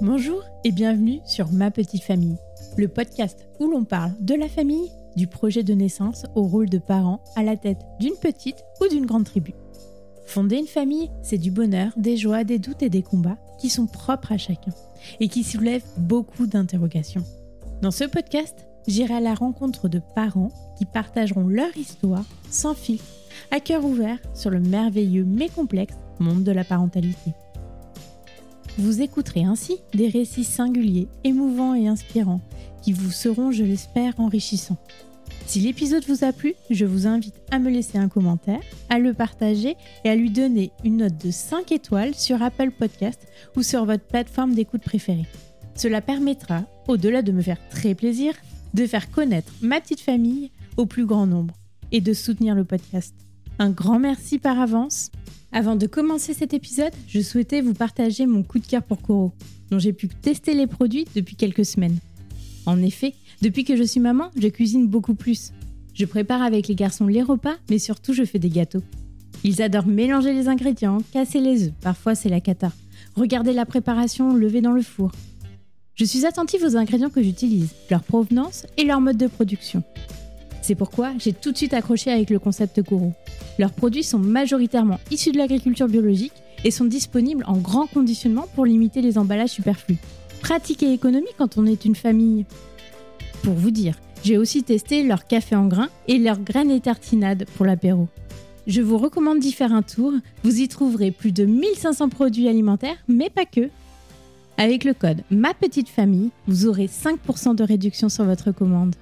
Bonjour et bienvenue sur Ma Petite Famille, le podcast où l'on parle de la famille, du projet de naissance au rôle de parent à la tête d'une petite ou d'une grande tribu. Fonder une famille, c'est du bonheur, des joies, des doutes et des combats qui sont propres à chacun et qui soulèvent beaucoup d'interrogations. Dans ce podcast, j'irai à la rencontre de parents qui partageront leur histoire sans fil, à cœur ouvert sur le merveilleux mais complexe monde de la parentalité. Vous écouterez ainsi des récits singuliers, émouvants et inspirants qui vous seront, je l'espère, enrichissants. Si l'épisode vous a plu, je vous invite à me laisser un commentaire, à le partager et à lui donner une note de 5 étoiles sur Apple Podcast ou sur votre plateforme d'écoute préférée. Cela permettra, au-delà de me faire très plaisir, de faire connaître ma petite famille au plus grand nombre et de soutenir le podcast. Un grand merci par avance avant de commencer cet épisode, je souhaitais vous partager mon coup de cœur pour Koro, dont j'ai pu tester les produits depuis quelques semaines. En effet, depuis que je suis maman, je cuisine beaucoup plus. Je prépare avec les garçons les repas, mais surtout je fais des gâteaux. Ils adorent mélanger les ingrédients, casser les œufs, parfois c'est la cata. Regarder la préparation levée dans le four. Je suis attentive aux ingrédients que j'utilise, leur provenance et leur mode de production. C'est pourquoi j'ai tout de suite accroché avec le concept Koro. Leurs produits sont majoritairement issus de l'agriculture biologique et sont disponibles en grand conditionnement pour limiter les emballages superflus. Pratique et économie quand on est une famille. Pour vous dire, j'ai aussi testé leur café en grains et leurs graines et tartinades pour l'apéro. Je vous recommande d'y faire un tour, vous y trouverez plus de 1500 produits alimentaires, mais pas que. Avec le code Ma Petite Famille, vous aurez 5% de réduction sur votre commande.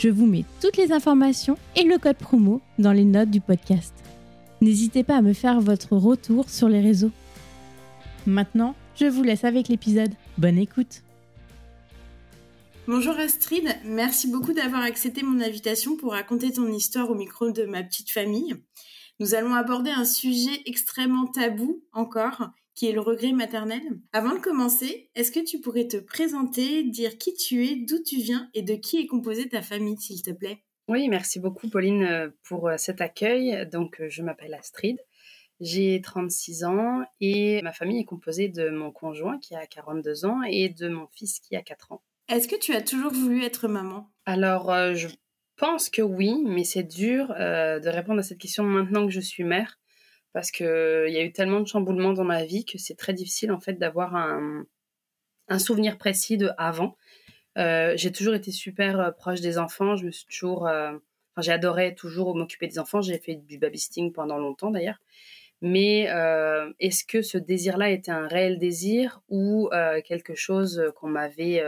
Je vous mets toutes les informations et le code promo dans les notes du podcast. N'hésitez pas à me faire votre retour sur les réseaux. Maintenant, je vous laisse avec l'épisode. Bonne écoute. Bonjour Astrid, merci beaucoup d'avoir accepté mon invitation pour raconter ton histoire au micro de ma petite famille. Nous allons aborder un sujet extrêmement tabou encore, qui est le regret maternel. Avant de commencer, est-ce que tu pourrais te présenter, dire qui tu es, d'où tu viens et de qui est composée ta famille, s'il te plaît? Oui, merci beaucoup Pauline euh, pour euh, cet accueil. Donc, euh, je m'appelle Astrid. J'ai 36 ans et ma famille est composée de mon conjoint qui a 42 ans et de mon fils qui a 4 ans. Est-ce que tu as toujours voulu être maman? Alors, je pense que oui, mais c'est dur de répondre à cette question maintenant que je suis mère parce qu'il y a eu tellement de chamboulements dans ma vie que c'est très difficile en fait d'avoir un, souvenir précis de avant. Euh, j'ai toujours été super euh, proche des enfants. Je me suis toujours, euh, j'ai adoré toujours m'occuper des enfants. J'ai fait du babysitting pendant longtemps d'ailleurs. Mais est-ce que ce désir-là était un réel désir ou quelque chose qu'on m'avait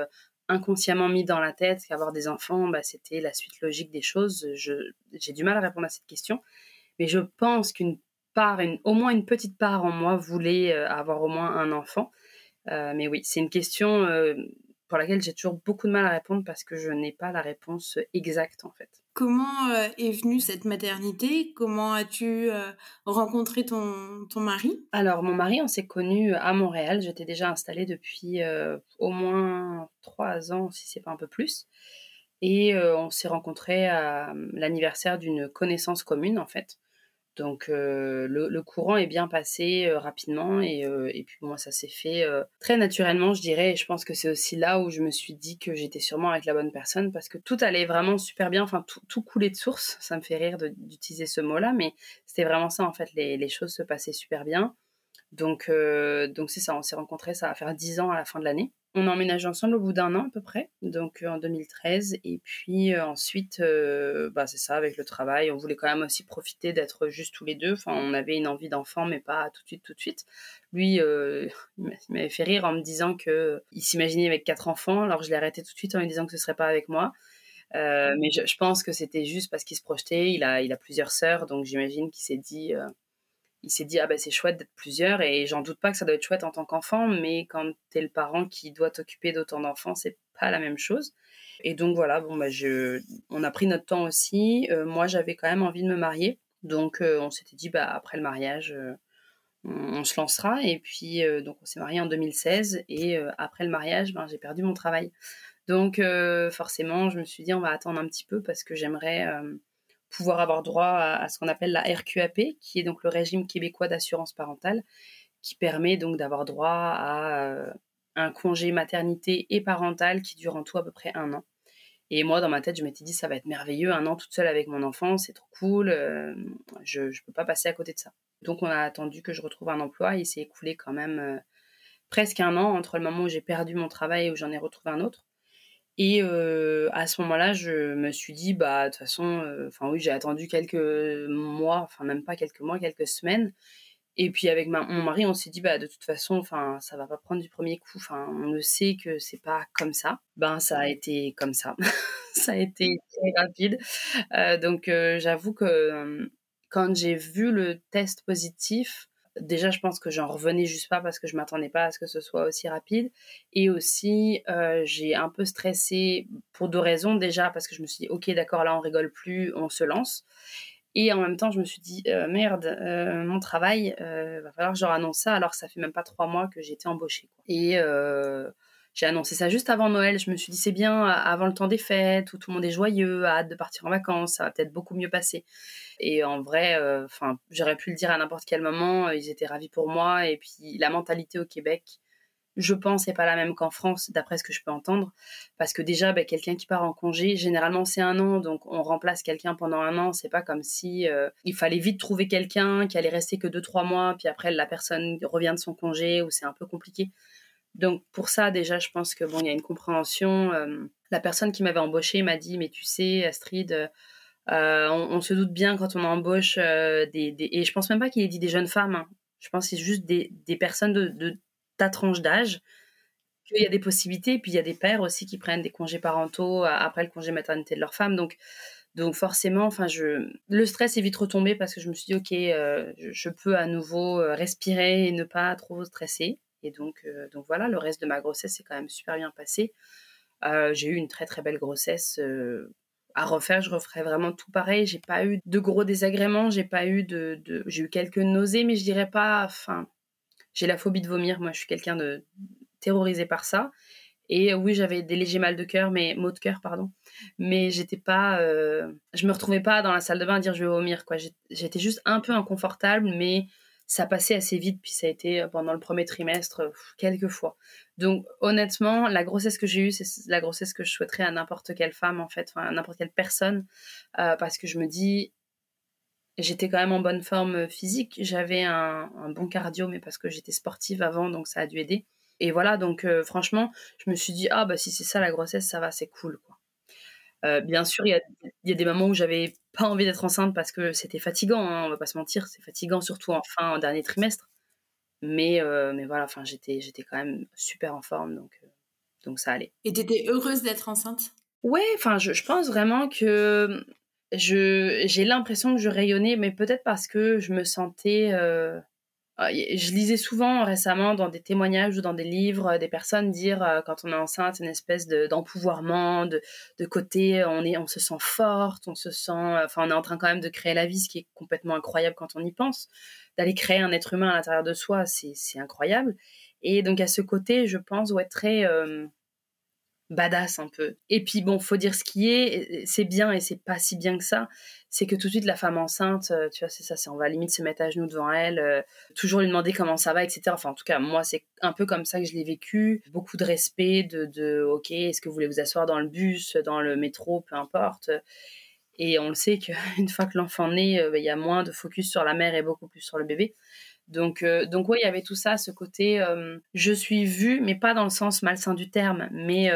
inconsciemment mis dans la tête? Qu'avoir des enfants, bah, c'était la suite logique des choses J'ai du mal à répondre à cette question. Mais je pense qu'une part, au moins une petite part en moi voulait euh, avoir au moins un enfant. Euh, mais oui, c'est une question euh, pour laquelle j'ai toujours beaucoup de mal à répondre parce que je n'ai pas la réponse exacte en fait. Comment est venue cette maternité? Comment as-tu rencontré ton, ton mari? Alors mon mari, on s'est connu à Montréal. J'étais déjà installée depuis au moins trois ans, si c'est pas un peu plus. Et on s'est rencontrés à l'anniversaire d'une connaissance commune en fait. Donc euh, le, courant est bien passé euh, rapidement et, euh, et, puis moi ça s'est fait très naturellement je dirais. Et je pense que c'est aussi là où je me suis dit que j'étais sûrement avec la bonne personne parce que tout allait vraiment super bien, enfin tout, tout coulait de source, ça me fait rire d'utiliser ce mot-là mais c'était vraiment ça en fait, les, les, choses se passaient super bien. Donc donc c'est ça, on s'est rencontrés, ça va faire dix ans à la fin de l'année on a emménagé ensemble au bout d'un an à peu près, donc euh, en 2013. Et puis euh, ensuite, euh, bah, c'est ça, avec le travail, on voulait quand même aussi profiter d'être juste tous les deux. Enfin, on avait une envie d'enfant, mais pas tout de suite, tout de suite. Lui, il m'avait fait rire en me disant que il s'imaginait avec quatre enfants. Alors je l'ai arrêté tout de suite en lui disant que ce serait pas avec moi. mais je, je, pense que c'était juste parce qu'il se projetait. Il a, il a plusieurs sœurs, donc j'imagine qu'il s'est dit il s'est dit ah ben c'est chouette d'être plusieurs et j'en doute pas que ça doit être chouette en tant qu'enfant mais quand tu es le parent qui doit t'occuper d'autant d'enfants c'est pas la même chose. Et donc voilà bon bah je on a pris notre temps aussi. Euh, moi j'avais quand même envie de me marier. Donc euh, on s'était dit bah après le mariage euh, on, se lancera. Et puis donc on s'est marié en 2016 et après le mariage ben j'ai perdu mon travail. Donc forcément je me suis dit on va attendre un petit peu parce que j'aimerais pouvoir avoir droit à, ce qu'on appelle la RQAP, qui est donc le régime québécois d'assurance parentale, qui permet donc d'avoir droit à, euh, un congé maternité et parental qui dure en tout à peu près un an. Et moi, dans ma tête, je m'étais dit, ça va être merveilleux, un an toute seule avec mon enfant, c'est trop cool, je ne peux pas passer à côté de ça. Donc, on a attendu que je retrouve un emploi. Il s'est écoulé quand même presque un an entre le moment où j'ai perdu mon travail et où j'en ai retrouvé un autre. Et à ce moment-là, je me suis dit, bah, de toute façon, enfin oui, j'ai attendu quelques mois, enfin même pas quelques mois, quelques semaines. Et puis avec mon mari, on s'est dit, bah, de toute façon, enfin, ça va pas prendre du premier coup. Enfin, on le sait que c'est pas comme ça. Ben, ça a été comme ça. ça a été très rapide. donc, j'avoue que quand j'ai vu le test positif, déjà, je pense que j'en revenais juste pas parce que je m'attendais pas à ce que ce soit aussi rapide. Et aussi, euh, j'ai un peu stressé pour deux raisons. Déjà, parce que je me suis dit, ok, d'accord, là, on rigole plus, on se lance. Et en même temps, je me suis dit, euh, merde, euh, mon travail, va falloir que je leur ça, alors que ça fait même pas trois mois que j'ai été embauchée. Et j'ai annoncé ça juste avant Noël. Je me suis dit, c'est bien, avant le temps des fêtes, où tout le monde est joyeux, hâte de partir en vacances, ça va peut-être beaucoup mieux passer. Et en vrai, euh, enfin, j'aurais pu le dire à n'importe quel moment, ils étaient ravis pour moi. Et puis, la mentalité au Québec, je pense, n'est pas la même qu'en France, d'après ce que je peux entendre. Parce que déjà, ben, quelqu'un qui part en congé, généralement, c'est un an. Donc, on remplace quelqu'un pendant un an. C'est pas comme si euh, il fallait vite trouver quelqu'un qui allait rester que deux, trois mois. Puis après, la personne revient de son congé ou c'est un peu compliqué. Donc pour ça, déjà, je pense que bon, il y a une compréhension. Euh, la personne qui m'avait embauchée m'a dit, mais tu sais, Astrid, euh, on, se doute bien quand on embauche euh, des, et je pense même pas qu'il ait dit des jeunes femmes. Hein. Je pense que c'est juste des, personnes de, ta tranche d'âge qu'il y a des possibilités. Puis il y a des pères aussi qui prennent des congés parentaux après le congé maternité de leur femme. Donc donc forcément, enfin, je, le stress est vite retombé parce que je me suis dit, ok, je peux à nouveau respirer et ne pas trop stresser. Et donc, euh, donc voilà, le reste de ma grossesse s'est quand même super bien passé. Euh, j'ai eu une très très belle grossesse euh, à refaire, je referais vraiment tout pareil. J'ai pas eu de gros désagréments, j'ai pas eu de, j'ai eu quelques nausées, mais je dirais pas. Enfin, j'ai la phobie de vomir. Moi, je suis quelqu'un de terrorisé par ça. Et oui, j'avais des légers mal de cœur, mais maux de cœur, pardon. Mais j'étais pas, je me retrouvais pas dans la salle de bain à dire je vais vomir quoi. J'étais juste un peu inconfortable, mais ça passait assez vite, puis ça a été euh, pendant le premier trimestre euh, quelques fois. Donc honnêtement, la grossesse que j'ai eue, c'est la grossesse que je souhaiterais à n'importe quelle femme, en fait, à n'importe quelle personne, euh, parce que je me dis, j'étais quand même en bonne forme physique, j'avais un, bon cardio, mais parce que j'étais sportive avant, donc ça a dû aider. Et voilà, donc franchement, je me suis dit, ah bah si c'est ça la grossesse, ça va, c'est cool, quoi. Euh, bien sûr, il y a, des moments où j'avais pas envie d'être enceinte parce que c'était fatigant, hein, on va pas se mentir, c'est fatigant surtout en fin, en dernier trimestre. Mais, euh, mais voilà, enfin, j'étais, j'étais quand même super en forme, donc, euh, donc ça allait. Et t'étais heureuse d'être enceinte? Ouais, enfin, je, je, pense vraiment que je, j'ai l'impression que je rayonnais, mais peut-être parce que je me sentais je lisais souvent récemment dans des témoignages ou dans des livres euh, des personnes dire euh, quand on est enceinte une espèce d'empouvoirment, de, de, côté, on, est, on se sent forte, on se sent, enfin on est en train quand même de créer la vie, ce qui est complètement incroyable quand on y pense. D'aller créer un être humain à l'intérieur de soi, c'est incroyable. Et donc à ce côté, je pense, ouais, très badass un peu. Et puis bon, faut dire ce qui est, c'est bien et c'est pas si bien que ça. C'est que tout de suite la femme enceinte, euh, tu vois, c'est ça, c'est on va limite se mettre à genoux devant elle, euh, toujours lui demander comment ça va, etc. Enfin, en tout cas, moi, c'est un peu comme ça que je l'ai vécu. Beaucoup de respect, de, de ok, est-ce que vous voulez vous asseoir dans le bus, dans le métro, peu importe. Et on le sait qu'une fois que l'enfant naît, euh, bah, il y a moins de focus sur la mère et beaucoup plus sur le bébé. Donc, donc ouais, il y avait tout ça, ce côté, je suis vue, mais pas dans le sens malsain du terme, mais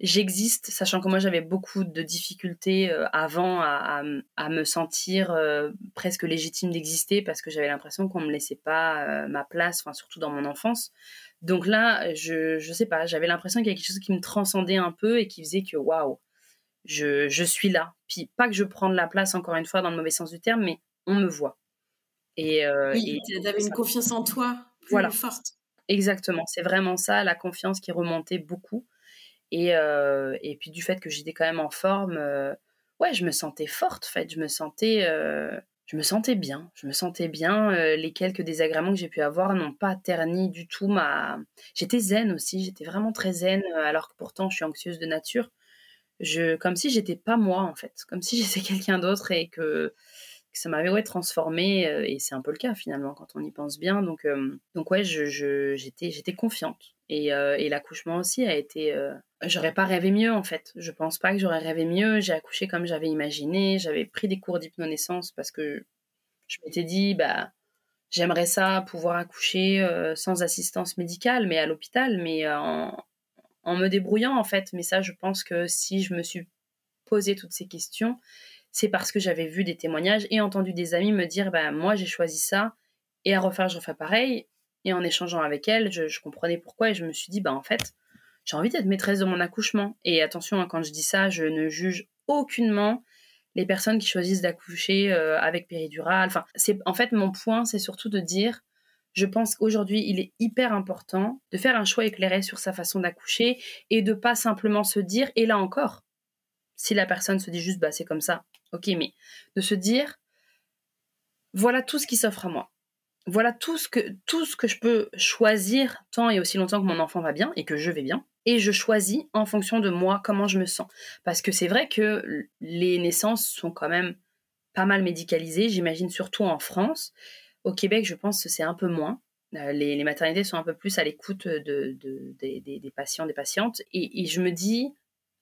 j'existe, sachant que moi j'avais beaucoup de difficultés euh, avant à, me sentir euh, presque légitime d'exister parce que j'avais l'impression qu'on me laissait pas euh, ma place, enfin surtout dans mon enfance. Donc là, je je sais pas, j'avais l'impression qu'il y avait quelque chose qui me transcendait un peu et qui faisait que waouh, je, je suis là. Puis pas que je prends de la place encore une fois dans le mauvais sens du terme, mais on me voit. Et, oui, tu avais une confiance en toi plus voilà. forte. Exactement, c'est vraiment ça, la confiance qui remontait beaucoup. Et, euh, et puis du fait que j'étais quand même en forme, euh, ouais, je me sentais forte, en fait. Je me sentais, euh, je me sentais bien. Je me sentais bien. les quelques désagréments que j'ai pu avoir n'ont pas terni du tout ma. J'étais zen aussi. J'étais vraiment très zen, alors que pourtant je suis anxieuse de nature. Je, comme si j'étais pas moi en fait, comme si j'étais quelqu'un d'autre et que ça m'avait ouais, transformée et c'est un peu le cas finalement quand on y pense bien. Donc, donc ouais, je, j'étais, j'étais confiante. Et, et l'accouchement aussi a été. j'aurais pas rêvé mieux en fait. Je pense pas que j'aurais rêvé mieux. J'ai accouché comme j'avais imaginé. J'avais pris des cours d'hypnonaissance parce que je m'étais dit, bah, j'aimerais ça pouvoir accoucher sans assistance médicale, mais à l'hôpital, mais en, en me débrouillant en fait. Mais ça, je pense que si je me suis posé toutes ces questions, c'est parce que j'avais vu des témoignages et entendu des amis me dire bah moi j'ai choisi ça et à refaire je refais pareil et en échangeant avec elle je, comprenais pourquoi et je me suis dit bah en fait j'ai envie d'être maîtresse de mon accouchement et attention hein, quand je dis ça je ne juge aucunement les personnes qui choisissent d'accoucher euh, avec péridurale enfin en fait mon point c'est surtout de dire je pense qu'aujourd'hui, il est hyper important de faire un choix éclairé sur sa façon d'accoucher et de pas simplement se dire, et là encore, si la personne se dit juste, bah, c'est comme ça, ok, mais de se dire, voilà tout ce qui s'offre à moi. Voilà tout ce, que, tout ce que je peux choisir tant et aussi longtemps que mon enfant va bien et que je vais bien. Et je choisis en fonction de moi comment je me sens. Parce que c'est vrai que les naissances sont quand même pas mal médicalisées, j'imagine surtout en France. Au Québec, je pense que c'est un peu moins. Euh, les, maternités sont un peu plus à l'écoute de, des, patients, des patientes. Et, et je me dis,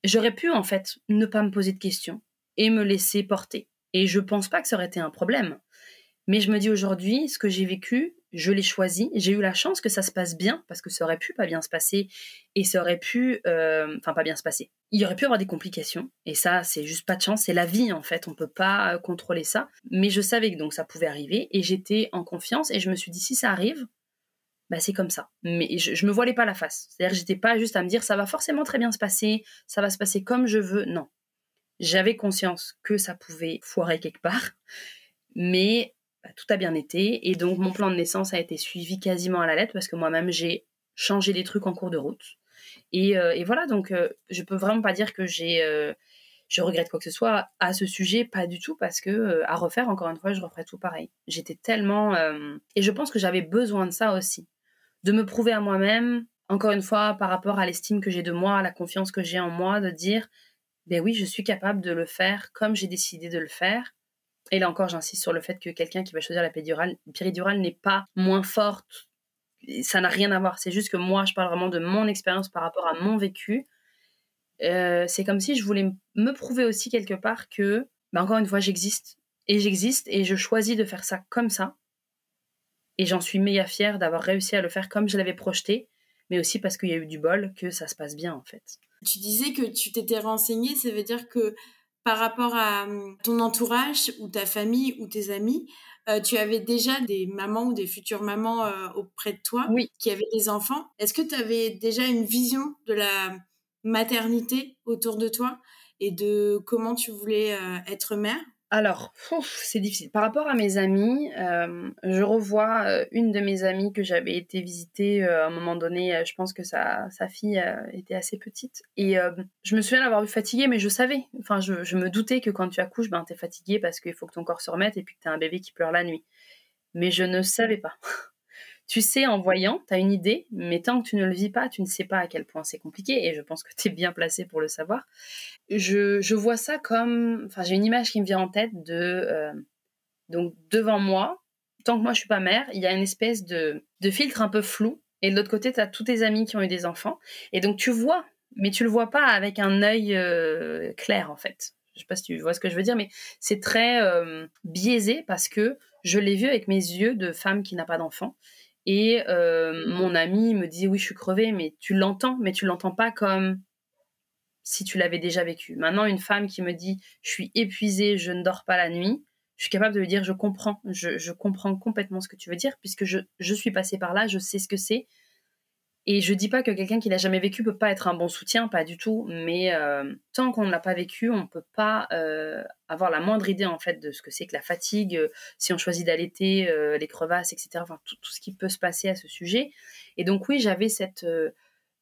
j'aurais pu en fait ne pas me poser de questions et me laisser porter. Et je pense pas que ça aurait été un problème. Mais je me dis aujourd'hui, ce que j'ai vécu, je l'ai choisi. J'ai eu la chance que ça se passe bien, parce que ça aurait pu pas bien se passer, et ça aurait pu, euh, enfin pas bien se passer. Il y aurait pu avoir des complications, et ça, c'est juste pas de chance, c'est la vie en fait, on peut pas euh, contrôler ça. Mais je savais que donc ça pouvait arriver, et j'étais en confiance, et je me suis dit si ça arrive, bah c'est comme ça. Mais je, je me voilais pas la face. C'est-à-dire j'étais pas juste à me dire ça va forcément très bien se passer, ça va se passer comme je veux. Non, j'avais conscience que ça pouvait foirer quelque part, mais bah, tout a bien été. Et donc, mon plan de naissance a été suivi quasiment à la lettre parce que moi-même, j'ai changé des trucs en cours de route. Et, euh, voilà, donc, euh, je peux vraiment pas dire que j'ai. Euh, je regrette quoi que ce soit à ce sujet, pas du tout, parce que à refaire, encore une fois, je referais tout pareil. J'étais tellement. et je pense que j'avais besoin de ça aussi. De me prouver à moi-même, encore une fois, par rapport à l'estime que j'ai de moi, à la confiance que j'ai en moi, de dire ben oui, je suis capable de le faire comme j'ai décidé de le faire. Et là encore, j'insiste sur le fait que quelqu'un qui va choisir la péridurale, n'est pas moins forte. Ça n'a rien à voir. C'est juste que moi, je parle vraiment de mon expérience par rapport à mon vécu. Euh, c'est comme si je voulais me prouver aussi quelque part que, ben encore une fois, j'existe. Et j'existe et je choisis de faire ça comme ça. Et j'en suis méga fière d'avoir réussi à le faire comme je l'avais projeté, mais aussi parce qu'il y a eu du bol que ça se passe bien en fait. Tu disais que tu t'étais renseignée, ça veut dire que par rapport à hum, ton entourage ou ta famille ou tes amis, euh, tu avais déjà des mamans ou des futures mamans euh, auprès de toi qui avaient des enfants. Est-ce que tu avais déjà une vision de la maternité autour de toi et de comment tu voulais euh, être mère? Alors, c'est difficile. Par rapport à mes amis, euh, je revois euh, une de mes amies que j'avais été visiter euh, à un moment donné. je pense que sa, sa fille était assez petite. Et je me souviens d'avoir eu fatiguée, mais je savais. Enfin, je, je, me doutais que quand tu accouches, ben, tu es fatiguée parce qu'il faut que ton corps se remette et puis que tu as un bébé qui pleure la nuit. Mais je ne savais pas. Tu sais en voyant, tu as une idée, mais tant que tu ne le vis pas, tu ne sais pas à quel point c'est compliqué, et je pense que tu es bien placé pour le savoir. Je, vois ça comme... J'ai une image qui me vient en tête de... Euh, donc, devant moi, tant que moi je suis pas mère, il y a une espèce de, de filtre un peu flou, et de l'autre côté, tu as tous tes amis qui ont eu des enfants, et donc tu vois, mais tu le vois pas avec un œil euh, clair, en fait. Je sais pas si tu vois ce que je veux dire, mais c'est très euh, biaisé parce que je l'ai vu avec mes yeux de femme qui n'a pas d'enfant. Et euh, mon ami me dit oui, je suis crevée, mais tu l'entends, mais tu l'entends pas comme si tu l'avais déjà vécu. Maintenant, une femme qui me dit je suis épuisée, je ne dors pas la nuit, je suis capable de lui dire je comprends, je, comprends complètement ce que tu veux dire puisque je, je suis passée par là, je sais ce que c'est, et je dis pas que quelqu'un qui l'a jamais vécu peut pas être un bon soutien, pas du tout. Mais euh, tant qu'on ne l'a pas vécu, on peut pas euh, avoir la moindre idée en fait de ce que c'est que la fatigue, euh, si on choisit d'allaiter, les crevasses, etc. Enfin tout, ce qui peut se passer à ce sujet. Et donc oui, j'avais cette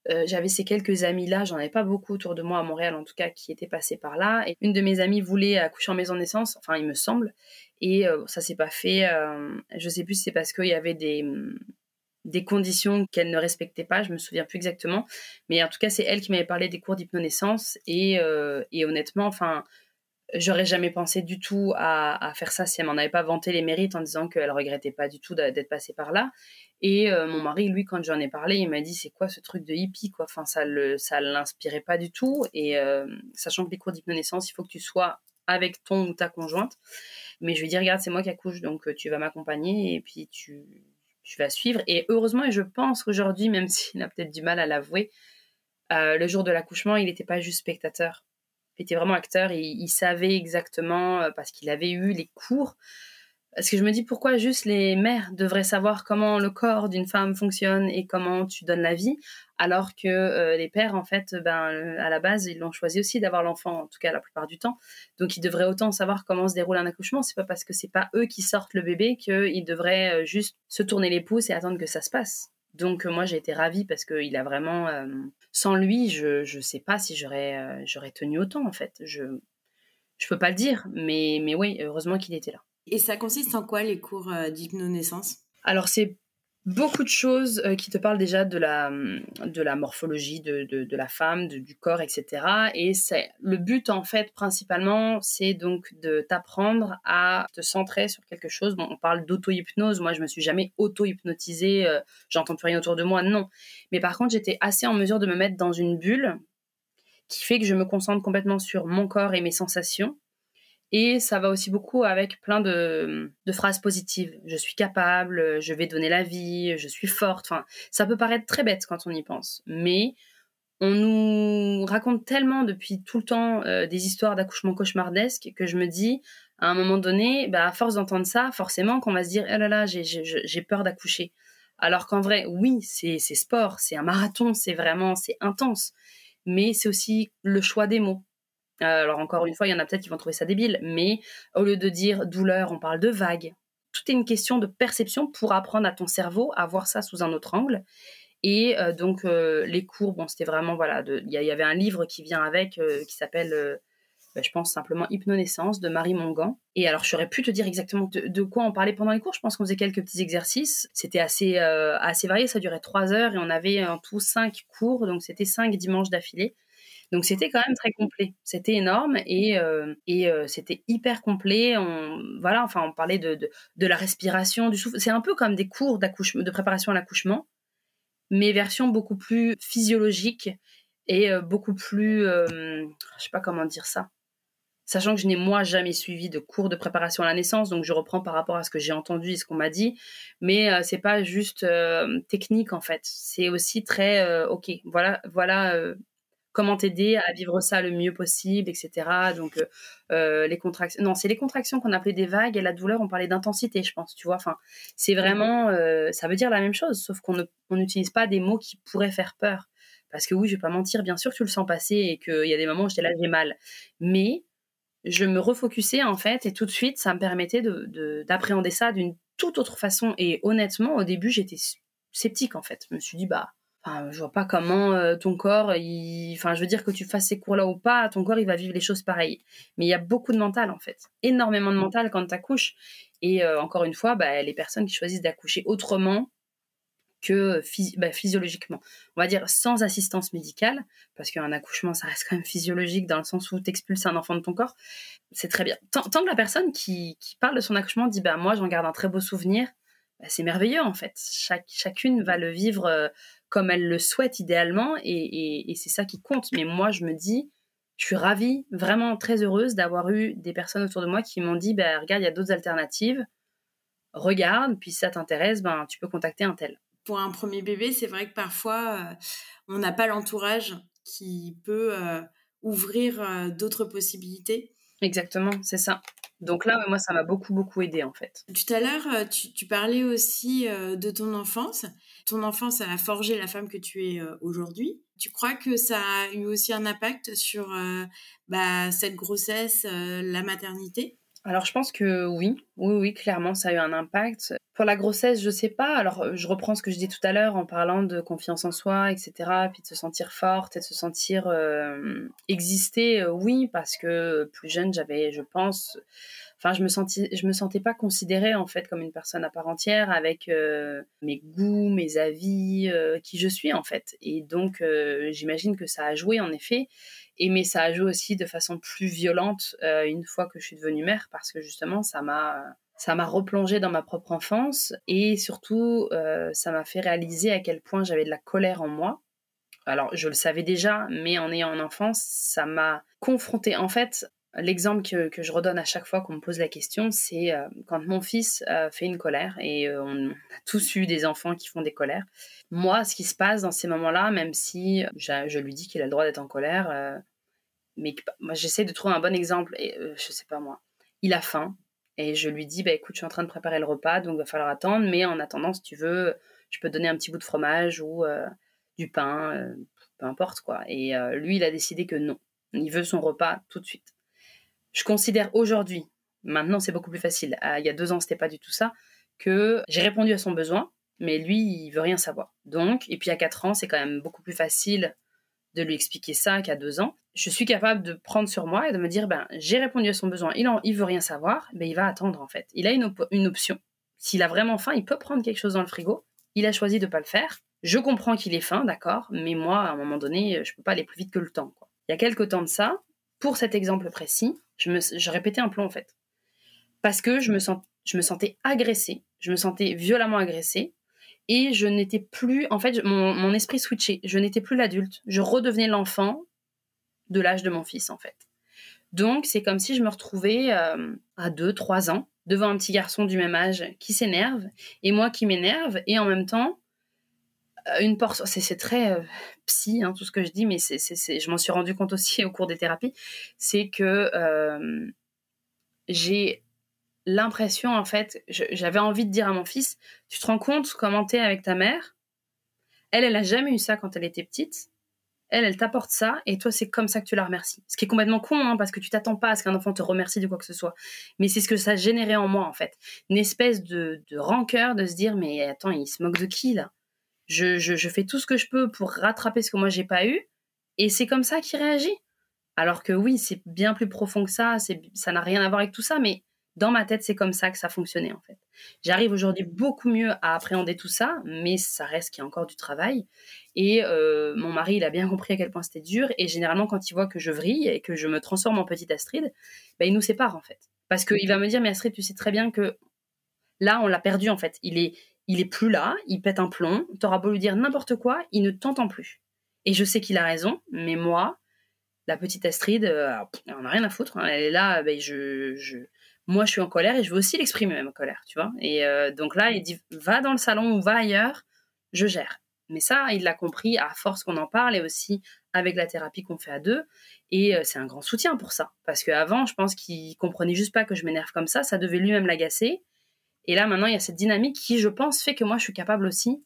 j'avais ces quelques amis là, j'en avais pas beaucoup autour de moi à Montréal en tout cas qui étaient passés par là. Et une de mes amies voulait accoucher en maison de naissance, enfin il me semble, et ça s'est pas fait. je sais plus si c'est parce qu'il y avait des des conditions qu'elle ne respectait pas, je me souviens plus exactement, mais en tout cas c'est elle qui m'avait parlé des cours d'hypnonaissance et, euh, et honnêtement, enfin J'aurais jamais pensé du tout à, faire ça si elle m'en avait pas vanté les mérites en disant qu'elle regrettait pas du tout d'être passée par là. Et euh, mon mari, lui, quand j'en ai parlé, il m'a dit c'est quoi ce truc de hippie quoi? Enfin, ça le, ça l'inspirait pas du tout. Et euh, sachant que les cours d'hypnonaissance, il faut que tu sois avec ton ou ta conjointe. Mais je lui ai dit regarde, c'est moi qui accouche, donc tu vas m'accompagner et puis tu, tu vas suivre. Et heureusement, et je pense qu'aujourd'hui, même s'il a peut-être du mal à l'avouer, le jour de l'accouchement, il n'était pas juste spectateur. Il était vraiment acteur. Il savait exactement parce qu'il avait eu les cours parce que je me dis pourquoi juste les mères devraient savoir comment le corps d'une femme fonctionne et comment tu donnes la vie, alors que euh, les pères, en fait, ben, euh, à la base, ils l'ont choisi aussi d'avoir l'enfant, en tout cas la plupart du temps. Donc ils devraient autant savoir comment se déroule un accouchement. C'est pas parce que c'est pas eux qui sortent le bébé qu'ils devraient euh, juste se tourner les pouces et attendre que ça se passe. Donc moi j'ai été ravie parce qu'il a vraiment, sans lui, je je sais pas si j'aurais j'aurais tenu autant en fait. Je je peux pas le dire, mais mais oui, heureusement qu'il était là. Et ça consiste en quoi les cours euh, d'hypnonaissance? Alors c'est beaucoup de choses euh, qui te parlent déjà de la, de la morphologie de, de, la femme, du corps, etc. Et c'est le but en fait principalement, c'est donc de t'apprendre à te centrer sur quelque chose. On parle d'auto-hypnose. Moi, je me suis jamais auto-hypnotisée. Euh, j'entends plus rien autour de moi, non. Mais par contre, j'étais assez en mesure de me mettre dans une bulle qui fait que je me concentre complètement sur mon corps et mes sensations et ça va aussi beaucoup avec plein de, phrases positives. Je suis capable, je vais donner la vie, je suis forte. Enfin, ça peut paraître très bête quand on y pense, mais on nous raconte tellement depuis tout le temps euh, des histoires d'accouchement cauchemardesques que je me dis, à un moment donné, bah, à force d'entendre ça, forcément qu'on va se dire, oh là là, j'ai peur d'accoucher. Alors qu'en vrai, oui, c'est sport, c'est un marathon, c'est vraiment, c'est intense. Mais c'est aussi le choix des mots. Euh, alors encore une fois, il y en a peut-être qui vont trouver ça débile, mais au lieu de dire douleur, on parle de vague. Tout est une question de perception pour apprendre à ton cerveau à voir ça sous un autre angle. Et euh, donc euh, les cours, bon, c'était vraiment voilà, il y, avait un livre qui vient avec qui s'appelle, bah, je pense simplement Hypnonaissance de Marie Mongan. Et alors je saurais plus te dire exactement de, quoi on parlait pendant les cours. Je pense qu'on faisait quelques petits exercices. C'était assez assez varié, ça durait trois heures et on avait en tout cinq cours, donc c'était cinq dimanches d'affilée. Donc c'était quand même très complet. C'était énorme et, euh, et euh, c'était hyper complet. On, voilà, enfin, on parlait de, de, la respiration, du souffle. C'est un peu comme des cours de préparation à l'accouchement, mais version beaucoup plus physiologique et euh, beaucoup plus, je sais pas comment dire ça. Sachant que je n'ai moi jamais suivi de cours de préparation à la naissance, donc je reprends par rapport à ce que j'ai entendu et ce qu'on m'a dit, mais c'est pas juste technique en fait. C'est aussi très ok. Voilà, voilà comment t'aider à vivre ça le mieux possible, etc. Donc, euh, euh, les contractions, non, c'est les contractions qu'on appelait des vagues et la douleur, on parlait d'intensité, je pense, tu vois. Enfin, c'est vraiment, euh, ça veut dire la même chose, sauf qu'on n'utilise pas des mots qui pourraient faire peur. Parce que oui, je vais pas mentir, bien sûr, tu le sens passer et qu'il y a des moments où j'étais là, j'ai mal. Mais je me refocusais en fait et tout de suite, ça me permettait d'appréhender ça d'une toute autre façon. Et honnêtement, au début, j'étais sceptique en fait. Je me suis dit, bah, Enfin, je vois pas comment euh, ton corps, enfin, je veux dire que tu fasses ces cours-là ou pas, ton corps, il va vivre les choses pareilles. Mais il y a beaucoup de mental, en fait. Énormément de mental quand tu accouches. Et euh, encore une fois, bah, les personnes qui choisissent d'accoucher autrement que bah, physiologiquement. On va dire sans assistance médicale, parce qu'un accouchement, ça reste quand même physiologique dans le sens où tu expulses un enfant de ton corps. C'est très bien. Tant, que la personne qui, parle de son accouchement dit, bah, moi, j'en garde un très beau souvenir, bah, c'est merveilleux, en fait. Chaque, chacune va le vivre. Euh, comme elle le souhaite idéalement, et, c'est ça qui compte. Mais moi, je me dis, je suis ravie, vraiment très heureuse d'avoir eu des personnes autour de moi qui m'ont dit, bah, regarde, il y a d'autres alternatives, regarde, puis si ça t'intéresse, ben, tu peux contacter un tel. Pour un premier bébé, c'est vrai que parfois, euh, on n'a pas l'entourage qui peut euh, ouvrir euh, d'autres possibilités. Exactement, c'est ça. Donc là, moi, ça m'a beaucoup, beaucoup aidé en fait. Tout à l'heure, tu, tu, parlais aussi de ton enfance ton enfance a forgé la femme que tu es euh, aujourd'hui. Tu crois que ça a eu aussi un impact sur euh, bah, cette grossesse, euh, la maternité? Alors je pense que oui, oui, oui, clairement ça a eu un impact. Pour la grossesse, je sais pas. Alors je reprends ce que je dis tout à l'heure en parlant de confiance en soi, etc. Puis de se sentir forte et de se sentir exister. oui, parce que plus jeune, j'avais, je pense, enfin je me je me sentais pas considérée en fait comme une personne à part entière avec euh, mes goûts mes avis euh, qui je suis en fait et donc euh, j'imagine que ça a joué en effet Et mais ça a joué aussi de façon plus violente une fois que je suis devenue mère parce que justement ça m'a ça m'a replongé dans ma propre enfance et surtout ça m'a fait réaliser à quel point j'avais de la colère en moi. Alors je le savais déjà, mais en ayant une enfance, ça m'a confronté. En fait, L'exemple que, je redonne à chaque fois qu'on me pose la question, c'est euh, quand mon fils euh, fait une colère, et euh, on a tous eu des enfants qui font des colères. Moi, ce qui se passe dans ces moments-là, même si je lui dis qu'il a le droit d'être en colère, mais j'essaie de trouver un bon exemple, et je sais pas moi, il a faim, et je lui dis, bah écoute, je suis en train de préparer le repas, donc il va falloir attendre, mais en attendant, si tu veux, je peux te donner un petit bout de fromage ou du pain, peu importe quoi. Et lui, il a décidé que non, il veut son repas tout de suite je considère aujourd'hui, maintenant c'est beaucoup plus facile, il y a deux ans c'était pas du tout ça, que j'ai répondu à son besoin, mais lui il veut rien savoir. Donc, et puis à quatre ans c'est quand même beaucoup plus facile de lui expliquer ça qu'à deux ans. Je suis capable de prendre sur moi et de me dire, ben j'ai répondu à son besoin, il veut rien savoir, ben il va attendre en fait. Il a une, une option. S'il a vraiment faim, il peut prendre quelque chose dans le frigo. Il a choisi de pas le faire. Je comprends qu'il est faim, d'accord, mais moi, à un moment donné, je peux pas aller plus vite que le temps. Il y a quelques temps de ça, pour cet exemple précis, je, me, répétais un plan en fait. Parce que je me, sentais agressée, je me sentais violemment agressée, et je n'étais plus, en fait, mon, esprit switchait, je n'étais plus l'adulte, je redevenais l'enfant de l'âge de mon fils en fait. Donc c'est comme si je me retrouvais euh, à 2, 3 ans devant un petit garçon du même âge qui s'énerve, et moi qui m'énerve, et en même temps, une portion, c'est très euh, psy, hein, tout ce que je dis, mais je m'en suis rendu compte aussi au cours des thérapies, c'est que euh, j'ai l'impression, en fait, j'avais envie de dire à mon fils, tu te rends compte comment t'es avec ta mère? Elle, elle a jamais eu ça quand elle était petite. Elle, elle t'apporte ça, et toi, c'est comme ça que tu la remercies. Ce qui est complètement con, hein, parce que tu t'attends pas à ce qu'un enfant te remercie de quoi que ce soit. Mais c'est ce que ça générait en moi, en fait. Une espèce de, de rancœur de se dire, mais attends, il se moque de qui, là? Je, fais tout ce que je peux pour rattraper ce que moi j'ai pas eu, et c'est comme ça qu'il réagit. Alors que oui, c'est bien plus profond que ça, ça n'a rien à voir avec tout ça, mais dans ma tête, c'est comme ça que ça fonctionnait en fait. J'arrive aujourd'hui beaucoup mieux à appréhender tout ça, mais ça reste qu'il y a encore du travail. Et euh, mon mari, il a bien compris à quel point c'était dur. Et généralement, quand il voit que je vrille et que je me transforme en petite Astrid, ben, il nous sépare en fait. Parce qu'il va me dire, mais Astrid, tu sais très bien que là, on l'a perdu en fait. Il est, il est plus là, il pète un plomb, t'auras beau lui dire n'importe quoi, il ne t'entend plus. Et je sais qu'il a raison, mais moi, la petite Astrid, euh, on n'a rien à foutre. Hein. elle est là, ben, je, moi je suis en colère et je veux aussi l'exprimer ma colère, tu vois. Et euh, donc là, il dit va dans le salon ou va ailleurs, je gère. Mais ça, il l'a compris à force qu'on en parle et aussi avec la thérapie qu'on fait à deux. Et euh, c'est un grand soutien pour ça. Parce qu'avant, je pense qu'il comprenait juste pas que je m'énerve comme ça. Ça devait lui-même l'agacer. Et là, maintenant, il y a cette dynamique qui, je pense, fait que moi, je suis capable aussi,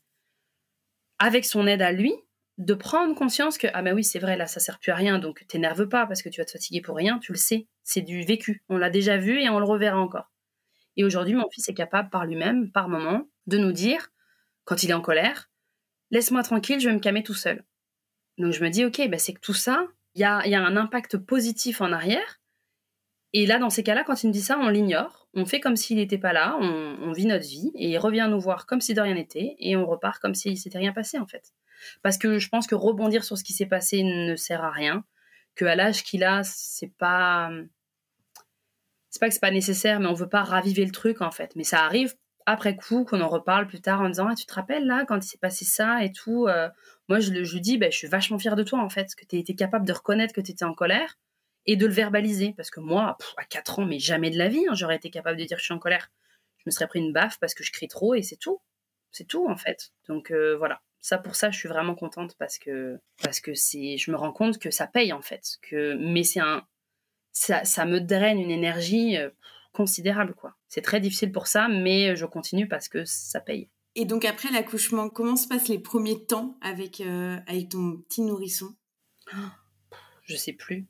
avec son aide à lui, de prendre conscience que, ah ben oui, c'est vrai, là, ça sert plus à rien, donc t'énerve pas parce que tu vas te fatiguer pour rien, tu le sais, c'est du vécu. On l'a déjà vu et on le reverra encore. Et aujourd'hui, mon fils est capable par lui-même, par moment, de nous dire, quand il est en colère, laisse-moi tranquille, je vais me calmer tout seul. Donc je me dis, ok, ben c'est que tout ça, il y a, y a un impact positif en arrière. Et là, dans ces cas-là, quand il me dit ça, on l'ignore on fait comme s'il n'était pas là, on, vit notre vie, et il revient nous voir comme si de rien n'était, et on repart comme s'il s'était rien passé en fait. Parce que je pense que rebondir sur ce qui s'est passé ne sert à rien, que à l'âge qu'il a, c'est pas, c'est pas que c'est pas nécessaire, mais on veut pas raviver le truc en fait. Mais ça arrive après coup qu'on en reparle plus tard en disant ah tu te rappelles là quand il s'est passé ça et tout. Euh, moi je, lui dis bah, je suis vachement fière de toi en fait, que tu été capable de reconnaître que tu étais en colère et de le verbaliser. Parce que moi, à 4 ans, mais jamais de la vie, hein, j'aurais été capable de dire je suis en colère. Je me serais pris une baffe parce que je crie trop et c'est tout. C'est tout en fait. Donc euh, voilà. Ça pour ça, je suis vraiment contente parce que parce que c'est, je me rends compte que ça paye en fait. Que mais c'est un, ça, ça me draine une énergie euh, considérable quoi. C'est très difficile pour ça, mais je continue parce que ça paye. Et donc après l'accouchement, comment se passent les premiers temps avec euh, avec ton petit nourrisson? Je sais plus.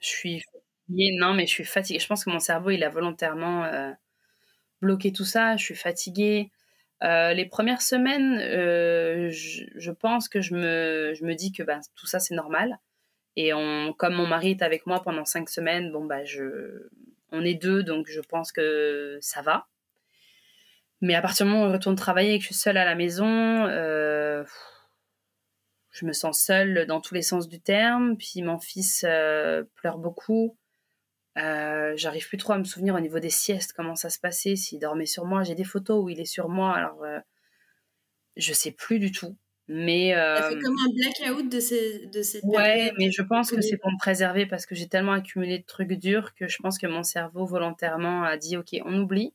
Je suis fatiguée. Non, mais je suis fatiguée. Je pense que mon cerveau, il a volontairement euh, bloqué tout ça. Je suis fatiguée. Euh, les premières semaines, euh, je, pense que je me, je me dis que ben, tout ça, c'est normal. Et on, comme mon mari est avec moi pendant cinq semaines, bon, bah, je, on est deux, donc je pense que ça va. Mais à partir du moment où je retourne travailler et que je suis seule à la maison, je me sens seule dans tous les sens du terme. Puis mon fils pleure beaucoup. J'arrive plus trop à me souvenir au niveau des siestes comment ça se passait, s'il dormait sur moi. J'ai des photos où il est sur moi, alors je sais plus du tout. Mais ça fait comme un blackout de, ces, de cette ouais, mais je pense que c'est pour me préserver parce que j'ai tellement accumulé de trucs durs que je pense que mon cerveau volontairement a dit ok, on oublie.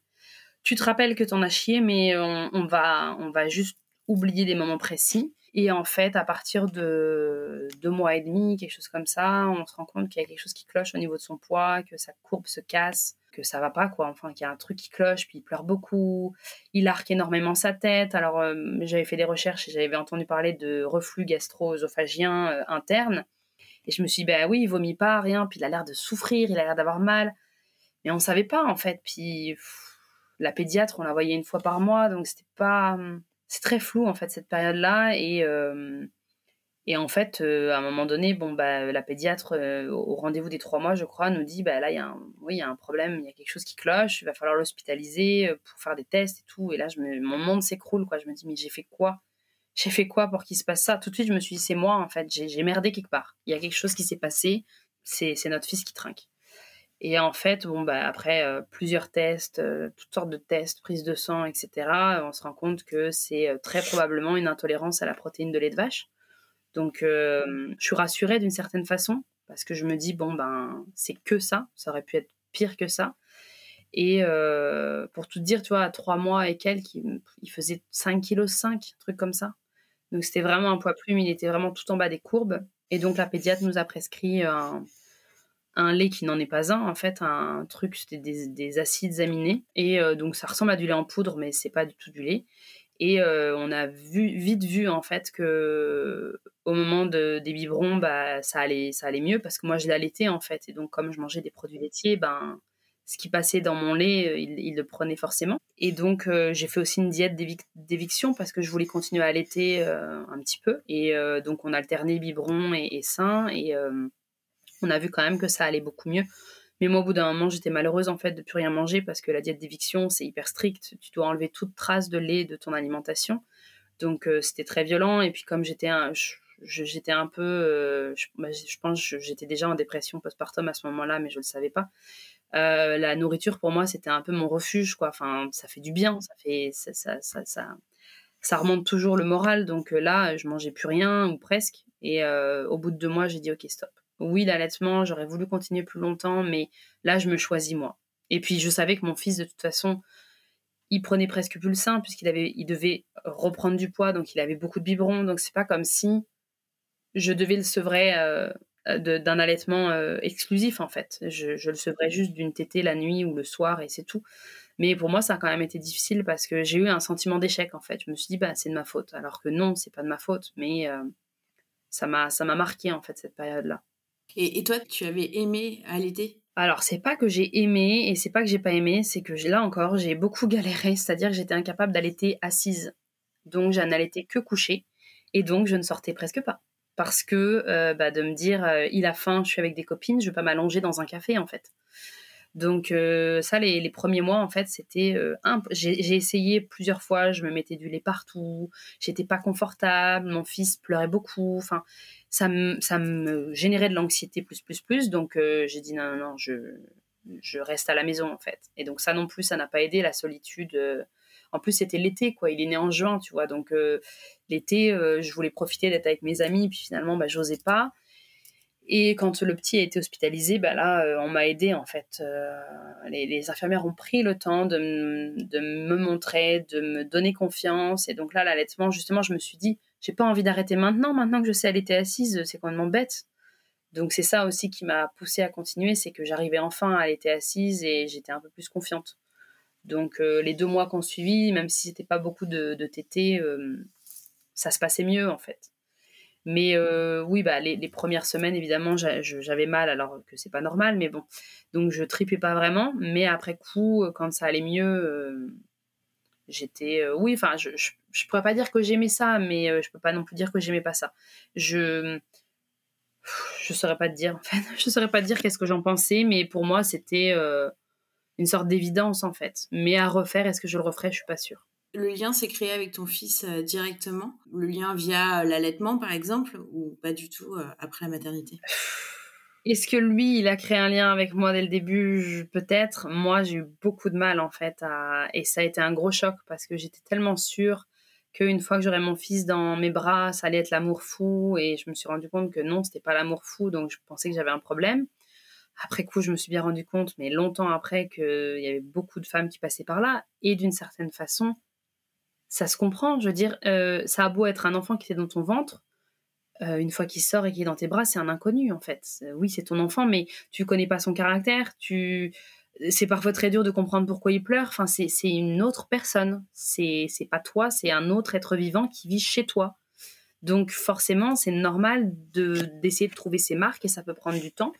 Tu te rappelles que t'en as chié, mais on, va, on va juste oublier des moments précis. Et en fait, à partir de deux mois et demi, quelque chose comme ça, on se rend compte qu'il y a quelque chose qui cloche au niveau de son poids, que sa courbe se casse, que ça va pas, quoi. Enfin, qu'il y a un truc qui cloche, puis il pleure beaucoup, il arque énormément sa tête. Alors, euh, j'avais fait des recherches et j'avais entendu parler de reflux gastro-œsophagien euh, interne. Et je me suis dit, bah oui, il vomit pas, rien, puis il a l'air de souffrir, il a l'air d'avoir mal. Mais on savait pas, en fait. Puis, la pédiatre, on la voyait une fois par mois, donc c'était pas c'est très flou en fait cette période-là et et en fait à un moment donné bon bah la pédiatre au rendez-vous des trois mois je crois nous dit bah là il y a un oui y a un problème il y a quelque chose qui cloche il va falloir l'hospitaliser pour faire des tests et tout. Et là je me, mon monde s'écroule quoi. Je me dis mais j'ai fait quoi? J'ai fait quoi pour qu'il se passe ça? Tout de suite je me suis dit c'est moi en fait. J'ai merdé quelque part. Il y a quelque chose qui s'est passé. C'est notre fils qui trinque et en fait, bon, bah, après euh, plusieurs tests, euh, toutes sortes de tests, prise de sang, etc., on se rend compte que c'est euh, très probablement une intolérance à la protéine de lait de vache. Donc, je suis rassurée d'une certaine façon, parce que je me dis, bon, ben, c'est que ça, ça aurait pu être pire que ça. Et pour tout dire, tu vois, à trois mois et quelques, il, faisait 5 kg 5, un truc comme ça. Donc, c'était vraiment un poids plume, il était vraiment tout en bas des courbes. Et donc, la pédiatre nous a prescrit un un lait qui n'en est pas un, en fait, un truc, c'était des, acides aminés. Et euh, donc, ça ressemble à du lait en poudre, mais c'est pas du tout du lait. Et euh, on a vu, vite vu, en fait, que au moment de, des biberons, bah, ça, allait, ça allait mieux parce que moi, je l'allaitais, en fait. Et donc, comme je mangeais des produits laitiers, ben, ce qui passait dans mon lait, euh, il, le prenait forcément. Et donc, j'ai fait aussi une diète d'éviction parce que je voulais continuer à allaiter un petit peu. Et donc, on alternait biberon et, et sein. Et on a vu quand même que ça allait beaucoup mieux. Mais moi, au bout d'un moment, j'étais malheureuse en fait de plus rien manger parce que la diète d'éviction, c'est hyper strict. Tu dois enlever toute trace de lait de ton alimentation. Donc, euh, c'était très violent. Et puis, comme j'étais un, j'étais un peu, euh, bah, je, pense, j'étais déjà en dépression postpartum à ce moment-là, mais je le savais pas. Euh, la nourriture pour moi, c'était un peu mon refuge, quoi. Enfin, ça fait du bien, ça fait, ça, ça, ça, ça, remonte toujours le moral. Donc là, je mangeais plus rien ou presque. Et au bout de deux mois, j'ai dit ok, stop oui, l'allaitement, j'aurais voulu continuer plus longtemps, mais là, je me choisis moi. Et puis, je savais que mon fils, de toute façon, il prenait presque plus le sein, puisqu'il avait, il devait reprendre du poids, donc il avait beaucoup de biberons. Donc, c'est pas comme si je devais le sevrer euh, d'un allaitement euh, exclusif, en fait. Je, le sevrais juste d'une tétée la nuit ou le soir, et c'est tout. Mais pour moi, ça a quand même été difficile parce que j'ai eu un sentiment d'échec, en fait. Je me suis dit, bah, c'est de ma faute. Alors que non, c'est pas de ma faute, mais euh, ça m'a marqué, en fait, cette période-là. Et, toi, tu avais aimé allaiter alors, c'est pas que j'ai aimé et c'est pas que j'ai pas aimé, c'est que là encore, j'ai beaucoup galéré, c'est-à-dire que j'étais incapable d'allaiter assise. Donc, je n'allaitais que couché et donc je ne sortais presque pas. Parce que euh, bah, de me dire, euh, il a faim, je suis avec des copines, je vais pas m'allonger dans un café en fait. Donc euh, ça, les, premiers mois, en fait, c'était un... J'ai essayé plusieurs fois, je me mettais du lait partout, j'étais pas confortable, mon fils pleurait beaucoup, enfin, ça me, générait de l'anxiété plus, plus, plus. Donc, euh, j'ai dit non, non, non, je, reste à la maison, en fait. Et donc, ça non plus, ça n'a pas aidé, la solitude. Euh. En plus, c'était l'été, quoi. Il est né en juin, tu vois. Donc, euh, l'été, je voulais profiter d'être avec mes amis, puis finalement, bah, j'osais pas. Et quand le petit a été hospitalisé, bah là, on m'a aidé en fait. les, les, infirmières ont pris le temps de, de, me montrer, de me donner confiance. Et donc là, l'allaitement, justement, je me suis dit, j'ai pas envie d'arrêter maintenant. Maintenant que je sais elle était assise, c'est complètement bête. Donc c'est ça aussi qui m'a poussée à continuer, c'est que j'arrivais enfin à être assise et j'étais un peu plus confiante. Donc euh, les deux mois qu'on suivi, même si c'était pas beaucoup de, de tétés, euh, ça se passait mieux en fait. Mais euh, oui, bah les, les, premières semaines évidemment j'avais mal alors que c'est pas normal, mais bon, donc je tripais pas vraiment. Mais après coup, quand ça allait mieux, j'étais euh, oui enfin je, je, pourrais pas dire que j'aimais ça mais euh, je peux pas non plus dire que j'aimais pas ça. Je je saurais pas te dire en fait. Je saurais pas te dire qu'est-ce que j'en pensais mais pour moi c'était euh, une sorte d'évidence en fait. Mais à refaire est-ce que je le referais? Je suis pas sûre. Le lien s'est créé avec ton fils directement? Le lien via l'allaitement, par exemple, ou pas du tout après la maternité? Est-ce que lui, il a créé un lien avec moi dès le début? Peut-être. Moi, j'ai eu beaucoup de mal en fait, et ça a été un gros choc parce que j'étais tellement sûre qu'une fois que j'aurais mon fils dans mes bras, ça allait être l'amour fou, et je me suis rendu compte que non, c'était pas l'amour fou, donc je pensais que j'avais un problème. Après coup, je me suis bien rendu compte, mais longtemps après, qu'il y avait beaucoup de femmes qui passaient par là, et d'une certaine façon, ça se comprend. Je veux dire, euh, ça a beau être un enfant qui était dans ton ventre, euh, une fois qu'il sort et qu'il est dans tes bras, c'est un inconnu en fait. Oui, c'est ton enfant, mais tu connais pas son caractère. Tu, c'est parfois très dur de comprendre pourquoi il pleure. Enfin, c'est une autre personne. C'est c'est pas toi, c'est un autre être vivant qui vit chez toi. Donc forcément, c'est normal de d'essayer de trouver ses marques et ça peut prendre du temps.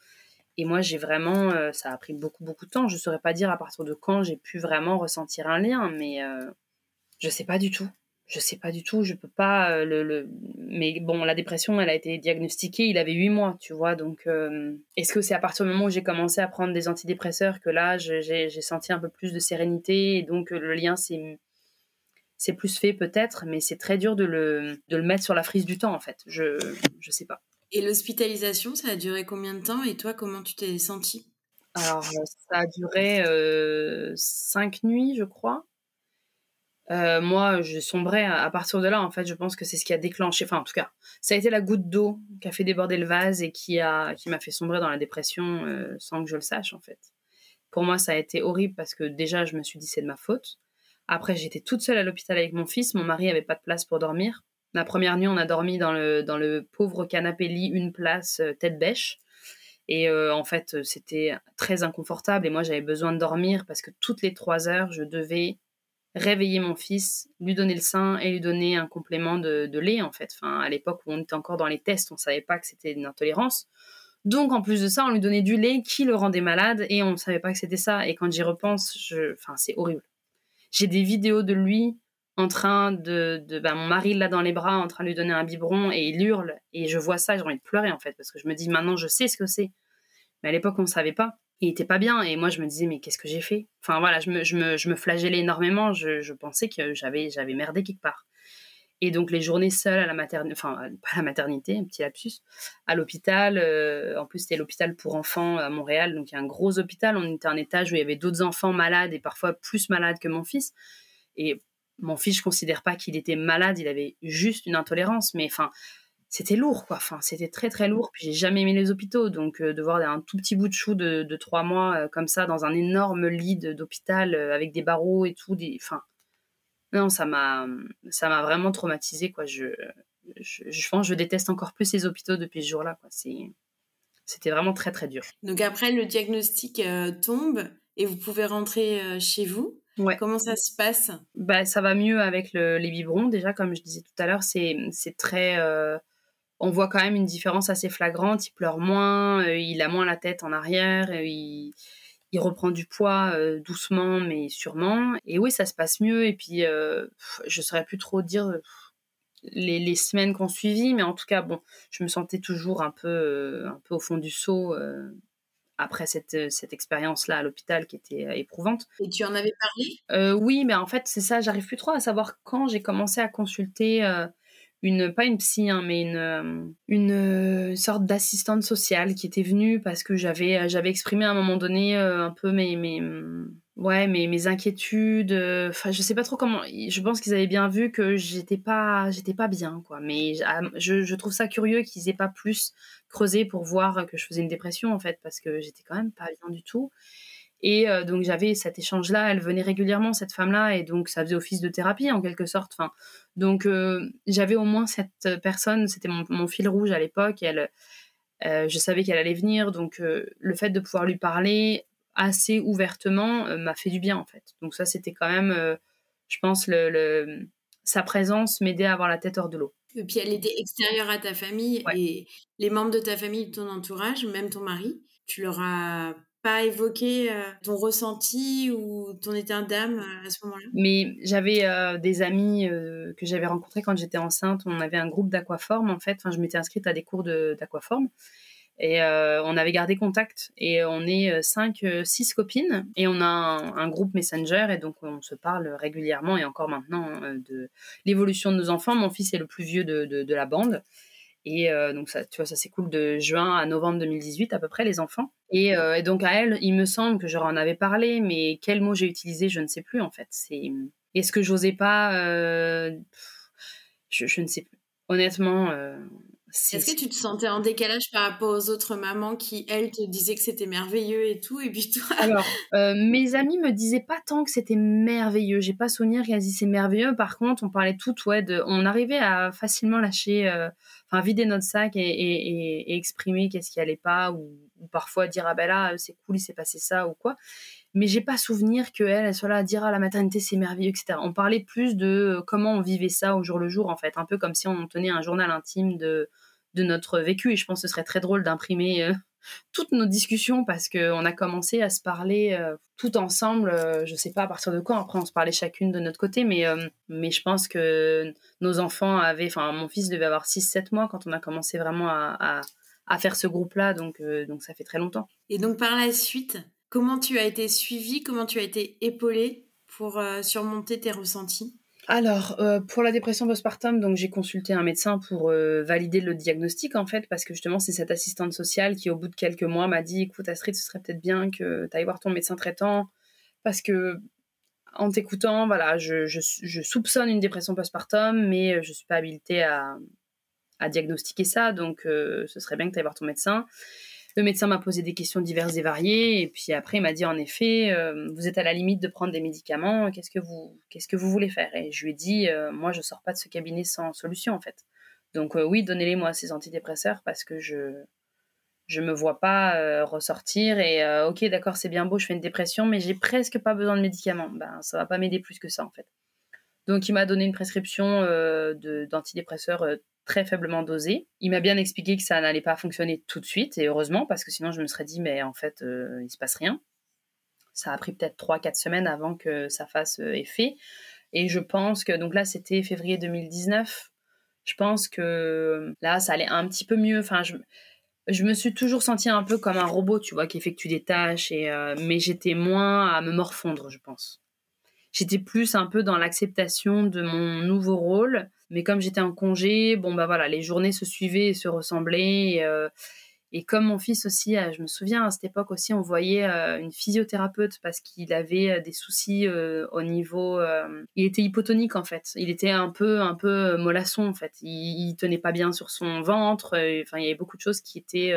Et moi, j'ai vraiment, euh, ça a pris beaucoup beaucoup de temps. Je saurais pas dire à partir de quand j'ai pu vraiment ressentir un lien, mais euh, je sais pas du tout je sais pas du tout, je peux pas euh, le, mais bon la dépression elle a été diagnostiquée, il avait huit mois, tu vois, donc euh, est-ce que c'est à partir du moment où j'ai commencé à prendre des antidépresseurs que là j'ai senti un peu plus de sérénité et donc euh, le lien c'est c'est plus fait peut-être, mais c'est très dur de le, de le mettre sur la frise du temps en fait, je je sais pas. Et l'hospitalisation, ça a duré combien de temps et toi comment tu t'es sentie? Alors ça a duré cinq nuits je crois. Euh, moi, je sombrais à, partir de là. En fait, je pense que c'est ce qui a déclenché. Enfin, en tout cas, ça a été la goutte d'eau qui a fait déborder le vase et qui a, qui m'a fait sombrer dans la dépression euh, sans que je le sache, en fait. Pour moi, ça a été horrible parce que déjà, je me suis dit c'est de ma faute. Après, j'étais toute seule à l'hôpital avec mon fils. Mon mari avait pas de place pour dormir. La première nuit, on a dormi dans le, dans le pauvre canapé lit, une place, euh, tête bêche. Et en fait, c'était très inconfortable. Et moi, j'avais besoin de dormir parce que toutes les trois heures, je devais réveiller mon fils, lui donner le sein et lui donner un complément de, lait en fait. Enfin, à l'époque où on était encore dans les tests, on savait pas que c'était une intolérance. Donc en plus de ça, on lui donnait du lait qui le rendait malade et on ne savait pas que c'était ça. Et quand j'y repense, je... c'est horrible. J'ai des vidéos de lui en train de, de ben, mon mari là dans les bras, en train de lui donner un biberon et il hurle et je vois ça, j'ai envie de pleurer en fait parce que je me dis maintenant je sais ce que c'est. Mais à l'époque on ne savait pas il était pas bien. Et moi je me disais mais qu'est-ce que j'ai fait? Enfin voilà je me, je me, je me flagellais énormément. Je, je pensais que j'avais j'avais merdé quelque part. Et donc les journées seules à la maternité enfin pas à la maternité un petit lapsus à l'hôpital euh, en plus c'était l'hôpital pour enfants à Montréal. Donc il y a un gros hôpital. On était un étage où il y avait d'autres enfants malades et parfois plus malades que mon fils. Et mon fils je considère pas qu'il était malade. Il avait juste une intolérance. Mais enfin c'était lourd, quoi. Enfin, c'était très très lourd. Puis j'ai jamais aimé les hôpitaux, donc euh, de voir un tout petit bout de chou de, trois mois euh, comme ça dans un énorme lit d'hôpital euh, avec des barreaux et tout, des, enfin, non, ça m'a, ça m'a vraiment traumatisé, quoi. Je, je, pense, je déteste encore plus les hôpitaux depuis ce jour-là, quoi. C'était vraiment très très dur. Donc après, le diagnostic tombe et vous pouvez rentrer chez vous. Ouais. Comment ça se passe? Bah, Ça va mieux avec les biberons. Déjà, comme je disais tout à l'heure, c'est, c'est très on voit quand même une différence assez flagrante. Il pleure moins, euh, il a moins la tête en arrière, euh, il, reprend du poids euh, doucement mais sûrement. Et oui, ça se passe mieux. Et puis, je ne saurais plus trop dire les, semaines qu'on suivit, mais en tout cas, bon, je me sentais toujours un peu, un peu au fond du seau après cette, cette expérience-là à l'hôpital qui était éprouvante. Et tu en avais parlé? Oui, mais en fait, c'est ça, j'arrive plus trop à savoir quand j'ai commencé à consulter une pas une psy hein, mais une euh, une euh, sorte d'assistante sociale qui était venue parce que j'avais j'avais exprimé à un moment donné euh, un peu mes mes ouais mes, mes inquiétudes enfin je sais pas trop comment je pense qu'ils avaient bien vu que j'étais pas j'étais pas bien quoi. Mais ah, je, je trouve ça curieux qu'ils aient pas plus creusé pour voir que je faisais une dépression en fait parce que j'étais quand même pas bien du tout et euh, donc j'avais cet échange-là, elle venait régulièrement, cette femme-là, et donc ça faisait office de thérapie en quelque sorte. Enfin, donc euh, j'avais au moins cette personne, c'était mon, fil rouge à l'époque, elle, euh, je savais qu'elle allait venir, donc le fait de pouvoir lui parler assez ouvertement m'a fait du bien en fait. Donc ça c'était quand même, je pense, le, sa présence m'aidait à avoir la tête hors de l'eau. Et puis elle était extérieure à ta famille et les membres de ta famille, de ton entourage, même ton mari, tu leur as pas évoquer euh, ton ressenti ou ton état d'âme euh, à ce moment-là? Mais j'avais euh, des amis que j'avais rencontrés quand j'étais enceinte. On avait un groupe d'aquaforme en fait. Enfin, je m'étais inscrite à des cours d'aquaforme. Et on avait gardé contact. Et on est cinq, six copines. Et on a un, groupe Messenger. Et donc, on se parle régulièrement et encore maintenant de l'évolution de nos enfants. Mon fils est le plus vieux de, de la bande. Et euh, donc, ça, tu vois, ça s'écoule de juin à novembre 2018 à peu près, les enfants. Euh, et, donc, à elle, il me semble que j'en avais parlé, mais quel mot j'ai utilisé, je ne sais plus en fait. C'est Est-ce que j'osais pas euh, je, je, ne sais plus. Honnêtement, est-ce que tu te sentais en décalage par rapport aux autres mamans qui, elles, te disaient que c'était merveilleux et tout, et puis toi? Alors, euh, mes amis me disaient pas tant que c'était merveilleux. J'ai pas souvenir qu'elles disaient c'est merveilleux. Par contre, on parlait toutes, ouais, de, on arrivait à facilement lâcher, euh, enfin, vider notre sac et, exprimer qu'est-ce qui allait pas, ou, parfois dire ah ben là, c'est cool, il s'est passé ça ou quoi mais j'ai pas souvenir qu'elle elle soit là à dire ah la maternité c'est merveilleux etc on parlait plus de comment on vivait ça au jour le jour en fait un peu comme si on tenait un journal intime de de notre vécu. Et je pense que ce serait très drôle d'imprimer euh, toutes nos discussions parce qu'on a commencé à se parler euh, tout ensemble. Euh, je sais pas à partir de quand. Après, on se parlait chacune de notre côté, mais, mais je pense que nos enfants avaient. Enfin, mon fils devait avoir 6-7 mois quand on a commencé vraiment à, faire ce groupe-là. Donc, donc, ça fait très longtemps. Et donc, par la suite, comment tu as été suivie Comment tu as été épaulée pour surmonter tes ressentis? Alors, euh, pour la dépression postpartum, donc j'ai consulté un médecin pour euh, valider le diagnostic en fait, parce que justement c'est cette assistante sociale qui au bout de quelques mois m'a dit, écoute Astrid, ce serait peut-être bien que tu ailles voir ton médecin traitant, parce que en t'écoutant, voilà, je, soupçonne une dépression postpartum, mais je suis pas habilitée à, à diagnostiquer ça, donc euh, ce serait bien que tu ailles voir ton médecin. Le médecin m'a posé des questions diverses et variées, et puis après il m'a dit en effet, euh, vous êtes à la limite de prendre des médicaments, qu'est-ce que vous, qu'est-ce que vous voulez faire? Et je lui ai dit, euh, moi je sors pas de ce cabinet sans solution en fait. Donc oui, donnez-les moi ces antidépresseurs parce que je je me vois pas ressortir et ok d'accord c'est bien beau, je fais une dépression, mais j'ai presque pas besoin de médicaments. Ben ça va pas m'aider plus que ça en fait. Donc il m'a donné une prescription d'antidépresseurs très faiblement dosé. Il m'a bien expliqué que ça n'allait pas fonctionner tout de suite, et heureusement, parce que sinon je me serais dit, mais en fait, euh, il se passe rien. Ça a pris peut-être 3-4 semaines avant que ça fasse euh, effet. Et je pense que, donc là, c'était février 2019. Je pense que là, ça allait un petit peu mieux. Enfin, je, je me suis toujours sentie un peu comme un robot, tu vois, qui effectue des tâches, et, euh, mais j'étais moins à me morfondre, je pense. J'étais plus un peu dans l'acceptation de mon nouveau rôle mais comme j'étais en congé, bon bah voilà, les journées se suivaient et se ressemblaient. Et, euh, comme mon fils aussi, euh, je me souviens à cette époque aussi, on voyait euh, une physiothérapeute parce qu'il avait des soucis au niveau. il était hypotonique en fait. Il était un peu, un peu mollasson en fait. Il, il tenait pas bien sur son ventre. Enfin, il y avait beaucoup de choses qui étaient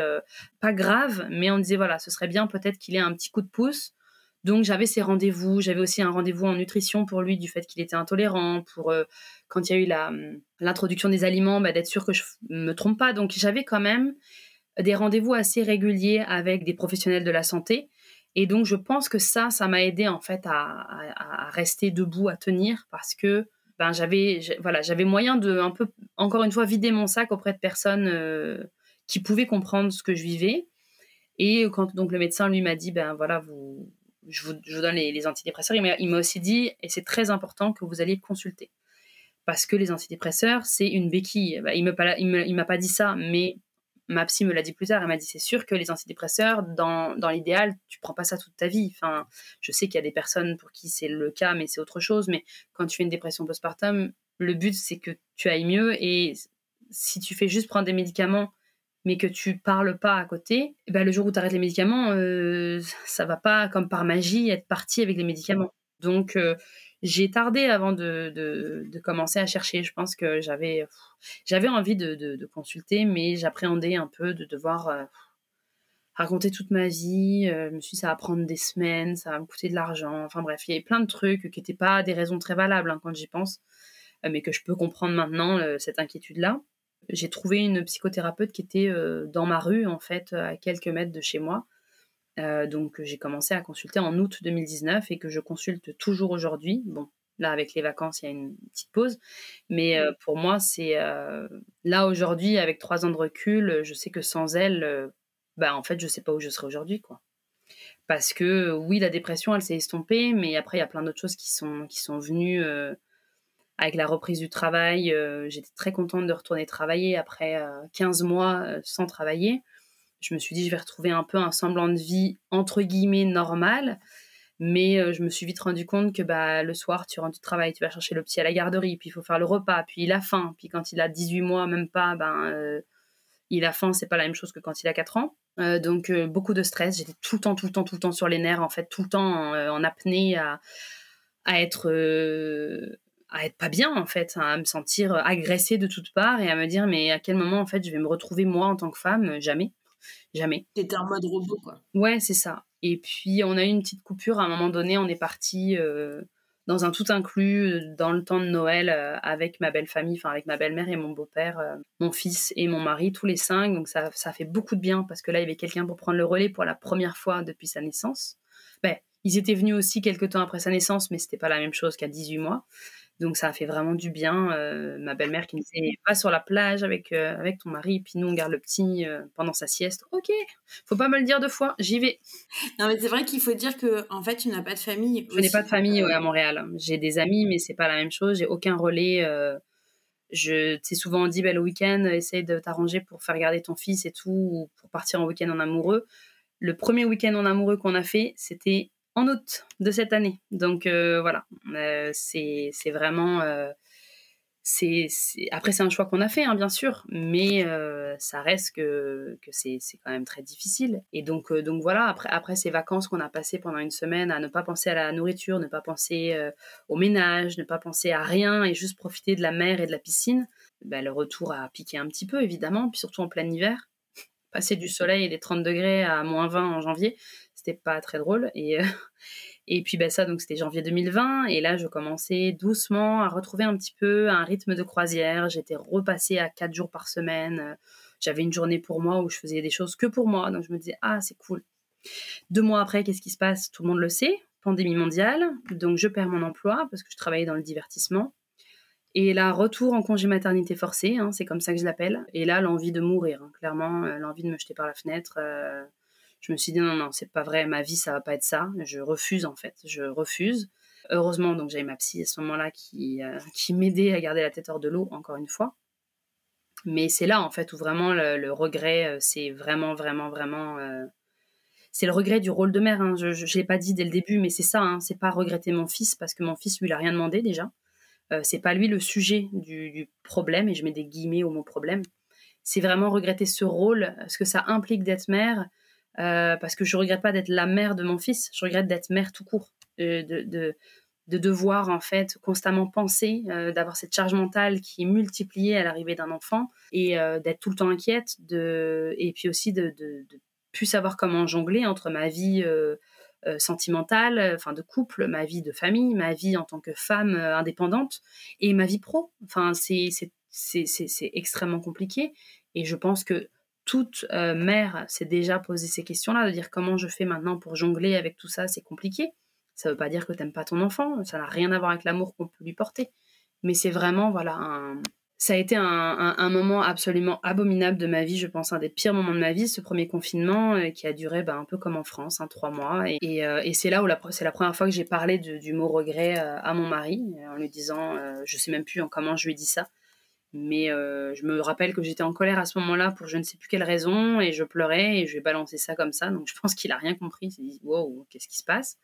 pas graves, mais on disait voilà, ce serait bien peut-être qu'il ait un petit coup de pouce donc j'avais ces rendez-vous, j'avais aussi un rendez-vous en nutrition pour lui du fait qu'il était intolérant, pour euh, quand il y a eu hum, l'introduction des aliments, bah, d'être sûr que je me trompe pas. Donc j'avais quand même des rendez-vous assez réguliers avec des professionnels de la santé. Et donc je pense que ça, ça m'a aidé en fait à, rester debout, à tenir, parce que ben j'avais voilà moyen de un peu encore une fois vider mon sac auprès de personnes euh, qui pouvaient comprendre ce que je vivais. Et quand donc le médecin lui m'a dit ben voilà vous je vous, donne les, antidépresseurs. Il m'a aussi dit, et c'est très important que vous alliez consulter. Parce que les antidépresseurs, c'est une béquille. Bah, il ne m'a pas dit ça, mais ma psy me l'a dit plus tard. Elle m'a dit c'est sûr que les antidépresseurs, dans, dans l'idéal, tu prends pas ça toute ta vie. Enfin, je sais qu'il y a des personnes pour qui c'est le cas, mais c'est autre chose. Mais quand tu fais une dépression postpartum, le but c'est que tu ailles mieux. Et si tu fais juste prendre des médicaments mais que tu parles pas à côté, eh ben le jour où tu arrêtes les médicaments, euh, ça va pas comme par magie être parti avec les médicaments. Donc euh, j'ai tardé avant de, de, commencer à chercher. Je pense que j'avais j'avais envie de, de, consulter, mais j'appréhendais un peu de devoir euh, raconter toute ma vie. je me suis dit, ça va prendre des semaines, ça va me coûter de l'argent. Enfin bref, il y avait plein de trucs qui n'étaient pas des raisons très valables hein, quand j'y pense, mais que je peux comprendre maintenant, cette inquiétude-là j'ai trouvé une psychothérapeute qui était euh, dans ma rue, en fait, à quelques mètres de chez moi. Euh, donc j'ai commencé à consulter en août 2019 et que je consulte toujours aujourd'hui. Bon, là avec les vacances, il y a une petite pause, mais euh, pour moi c'est là aujourd'hui avec trois ans de recul, je sais que sans elle, bah en fait je sais pas où je serais aujourd'hui quoi. Parce que oui la dépression elle s'est estompée, mais après il y a plein d'autres choses qui sont qui sont venues avec la reprise du travail, euh, j'étais très contente de retourner travailler après 15 euh, mois euh, sans travailler. Je me suis dit, je vais retrouver un peu un semblant de vie entre guillemets normal. Mais je me suis vite rendu compte que bah, le soir, tu rentres du travail, tu vas chercher le petit à la garderie, puis il faut faire le repas, puis il a faim. Puis quand il a 18 mois, même pas, ben, il a faim, c'est pas la même chose que quand il a 4 ans. Donc beaucoup de stress, j'étais tout le temps, tout le temps, tout le temps sur les nerfs, en fait, tout le temps en, apnée à, à être à être pas bien en fait, à me sentir agressée de toutes parts et à me dire mais à quel moment en fait je vais me retrouver moi en tant que femme? Jamais, jamais. T'étais en mode robot quoi. Ouais, c'est ça. Et puis on a eu une petite coupure à un moment donné, on est parti dans un tout inclus dans le temps de Noël avec ma belle famille, enfin avec ma belle-mère et mon beau-père, mon fils et mon mari, tous les cinq. Donc ça, ça fait beaucoup de bien parce que là il y avait quelqu'un pour prendre le relais pour la première fois depuis sa naissance. Ben, ils étaient venus aussi quelques temps après sa naissance, mais c'était pas la même chose qu'à 18 mois. Donc ça a fait vraiment du bien. Euh, ma belle-mère qui me disait pas sur la plage avec euh, avec ton mari, puis nous on garde le petit euh, pendant sa sieste. Ok, faut pas me le dire deux fois, j'y vais. Non mais c'est vrai qu'il faut dire que en fait tu n'as pas de famille. Je n'ai pas de famille à Montréal. J'ai des amis, mais c'est pas la même chose. J'ai aucun relais. je t'ai souvent dit bah, le week-end, essaye de t'arranger pour faire garder ton fils et tout, ou pour partir en week-end en amoureux. Le premier week-end en amoureux qu'on a fait, c'était en août de cette année. Donc euh, voilà, euh, c'est vraiment. Euh, après, c'est un choix qu'on a fait, hein, bien sûr, mais ça reste que, c'est quand même très difficile. Et donc, donc voilà, après, ces vacances qu'on a passées pendant une semaine à ne pas penser à la nourriture, ne pas penser au ménage, ne pas penser à rien et juste profiter de la mer et de la piscine, ben, le retour a piqué un petit peu, évidemment, puis surtout en plein hiver. Passer du soleil et des 30 degrés à moins 20 en janvier, c'était pas très drôle. Et, euh, et puis bah, ça, donc c'était janvier 2020. Et là, je commençais doucement à retrouver un petit peu un rythme de croisière. J'étais repassée à quatre jours par semaine. J'avais une journée pour moi où je faisais des choses que pour moi. Donc je me disais, ah, c'est cool. Deux mois après, qu'est-ce qui se passe? Tout le monde le sait. Pandémie mondiale. Donc je perds mon emploi parce que je travaillais dans le divertissement. Et là, retour en congé maternité forcé, hein, c'est comme ça que je l'appelle. Et là, l'envie de mourir, hein. clairement, euh, l'envie de me jeter par la fenêtre. Euh, je me suis dit non, non, c'est pas vrai, ma vie, ça va pas être ça. Je refuse en fait, je refuse. Heureusement, donc j'avais ma psy à ce moment-là qui, euh, qui m'aidait à garder la tête hors de l'eau, encore une fois. Mais c'est là en fait où vraiment le, regret, euh, c'est vraiment, vraiment, vraiment. Euh, c'est le regret du rôle de mère. Hein. Je ne l'ai pas dit dès le début, mais c'est ça. Hein. C'est pas regretter mon fils parce que mon fils, lui, il a rien demandé déjà. C'est pas lui le sujet du, problème, et je mets des guillemets au mot problème. C'est vraiment regretter ce rôle, ce que ça implique d'être mère, euh, parce que je regrette pas d'être la mère de mon fils, je regrette d'être mère tout court, de, de, de, devoir en fait constamment penser, euh, d'avoir cette charge mentale qui est multipliée à l'arrivée d'un enfant et euh, d'être tout le temps inquiète, de, et puis aussi de, de, de plus savoir comment jongler entre ma vie sentimentale, enfin de couple, ma vie de famille, ma vie en tant que femme indépendante et ma vie pro. Enfin, c'est extrêmement compliqué et je pense que toute euh, mère s'est déjà posé ces questions-là, de dire comment je fais maintenant pour jongler avec tout ça, c'est compliqué. Ça ne veut pas dire que tu n'aimes pas ton enfant, ça n'a rien à voir avec l'amour qu'on peut lui porter. Mais c'est vraiment, voilà, ça a été un, moment absolument abominable de ma vie, je pense, un des pires moments de ma vie, ce premier confinement euh, qui a duré bah, un peu comme en France, hein, trois mois. Et, euh, c'est là où c'est la première fois que j'ai parlé du mot regret à mon mari, en lui disant, je sais même plus en comment je lui ai dit ça, mais euh, je me rappelle que j'étais en colère à ce moment-là pour je ne sais plus quelle raison et je pleurais et je vais balancer ça comme ça. Donc je pense qu'il a rien compris. Il s'est dit wow, qu'est-ce qui se passe?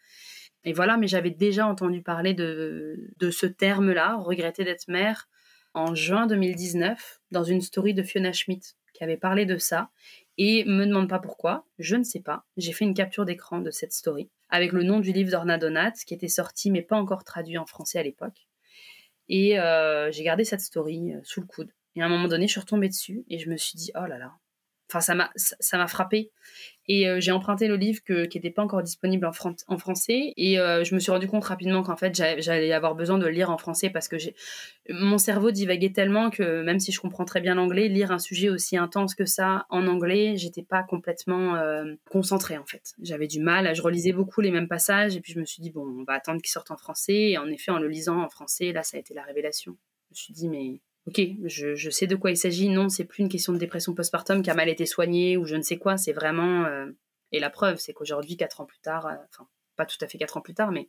Et voilà, mais j'avais déjà entendu parler de, de ce terme-là, regretter d'être mère, en juin 2019 dans une story de Fiona Schmidt qui avait parlé de ça. Et me demande pas pourquoi, je ne sais pas. J'ai fait une capture d'écran de cette story avec le nom du livre d'Orna Donat qui était sorti mais pas encore traduit en français à l'époque. Et euh, j'ai gardé cette story euh, sous le coude. Et à un moment donné, je suis retombée dessus et je me suis dit, oh là là. Enfin, ça m'a, ça m'a frappé. Et euh, j'ai emprunté le livre qui n'était pas encore disponible en, français. Et euh, je me suis rendu compte rapidement qu'en fait, j'allais avoir besoin de le lire en français parce que mon cerveau divaguait tellement que même si je comprends très bien l'anglais, lire un sujet aussi intense que ça en anglais, j'étais pas complètement euh, concentrée en fait. J'avais du mal. Je relisais beaucoup les mêmes passages et puis je me suis dit, bon, on va attendre qu'il sorte en français. Et en effet, en le lisant en français, là, ça a été la révélation. Je me suis dit, mais ok, je, sais de quoi il s'agit. Non, c'est plus une question de dépression postpartum qui a mal été soignée ou je ne sais quoi. C'est vraiment. Euh, et la preuve, c'est qu'aujourd'hui, quatre ans plus tard, euh, enfin, pas tout à fait quatre ans plus tard, mais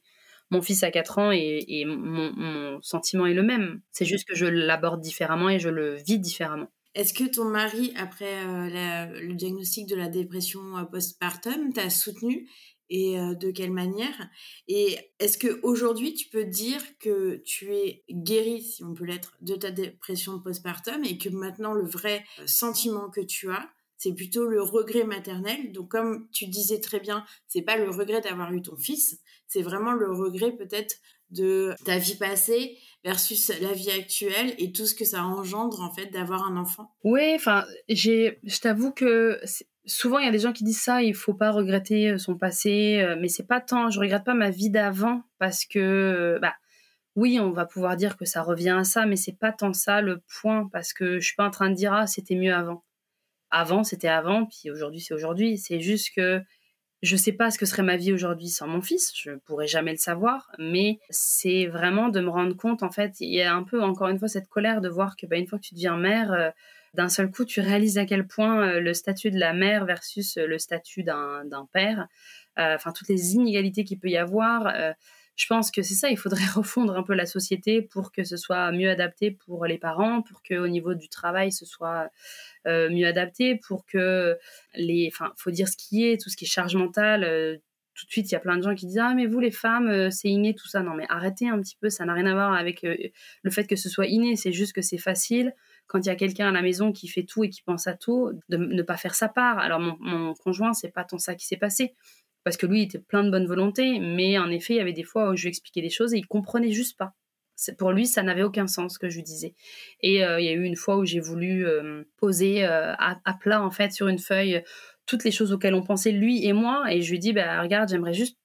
mon fils a quatre ans et, mon, sentiment est le même. C'est juste que je l'aborde différemment et je le vis différemment. Est-ce que ton mari, après le diagnostic de la dépression postpartum, t'a soutenu et de quelle manière Et est-ce que aujourd'hui tu peux dire que tu es guérie, si on peut l'être, de ta dépression postpartum et que maintenant le vrai sentiment que tu as, c'est plutôt le regret maternel? Donc comme tu disais très bien, c'est pas le regret d'avoir eu ton fils, c'est vraiment le regret peut-être de ta vie passée versus la vie actuelle et tout ce que ça engendre en fait d'avoir un enfant. Oui, enfin, j'ai je t'avoue que souvent il y a des gens qui disent ça, il faut pas regretter euh, son passé, euh, mais c'est pas tant, je regrette pas ma vie d'avant parce que euh, bah oui, on va pouvoir dire que ça revient à ça, mais c'est pas tant ça le point parce que je suis pas en train de dire ah c'était mieux avant. Avant c'était avant, puis aujourd'hui c'est aujourd'hui. C'est juste que je sais pas ce que serait ma vie aujourd'hui sans mon fils, je pourrais jamais le savoir, mais c'est vraiment de me rendre compte en fait, il y a un peu encore une fois cette colère de voir que bah, une fois que tu deviens mère, d'un seul coup, tu réalises à quel point euh, le statut de la mère versus euh, le statut d'un père, euh, enfin toutes les inégalités qu'il peut y avoir. Je pense que c'est ça, il faudrait refondre un peu la société pour que ce soit mieux adapté pour les parents, pour qu'au niveau du travail, ce soit mieux adapté, pour que les, enfin, faut dire ce qui est, tout ce qui est charge mentale, tout de suite, il y a plein de gens qui disent Ah, mais vous, les femmes, c'est inné, tout ça. Non, mais arrêtez un petit peu, ça n'a rien à voir avec le fait que ce soit inné, c'est juste que c'est facile quand il y a quelqu'un à la maison qui fait tout et qui pense à tout, de ne pas faire sa part. Alors mon, mon conjoint, c'est pas tant ça qui s'est passé, parce que lui, il était plein de bonne volonté, mais en effet, il y avait des fois où je lui expliquais des choses et il comprenait juste pas. Pour lui, ça n'avait aucun sens ce que je lui disais. Et euh, il y a eu une fois où j'ai voulu euh, poser euh, à, plat en fait sur une feuille toutes les choses auxquelles on pensait lui et moi, et je lui dis bah regarde, j'aimerais juste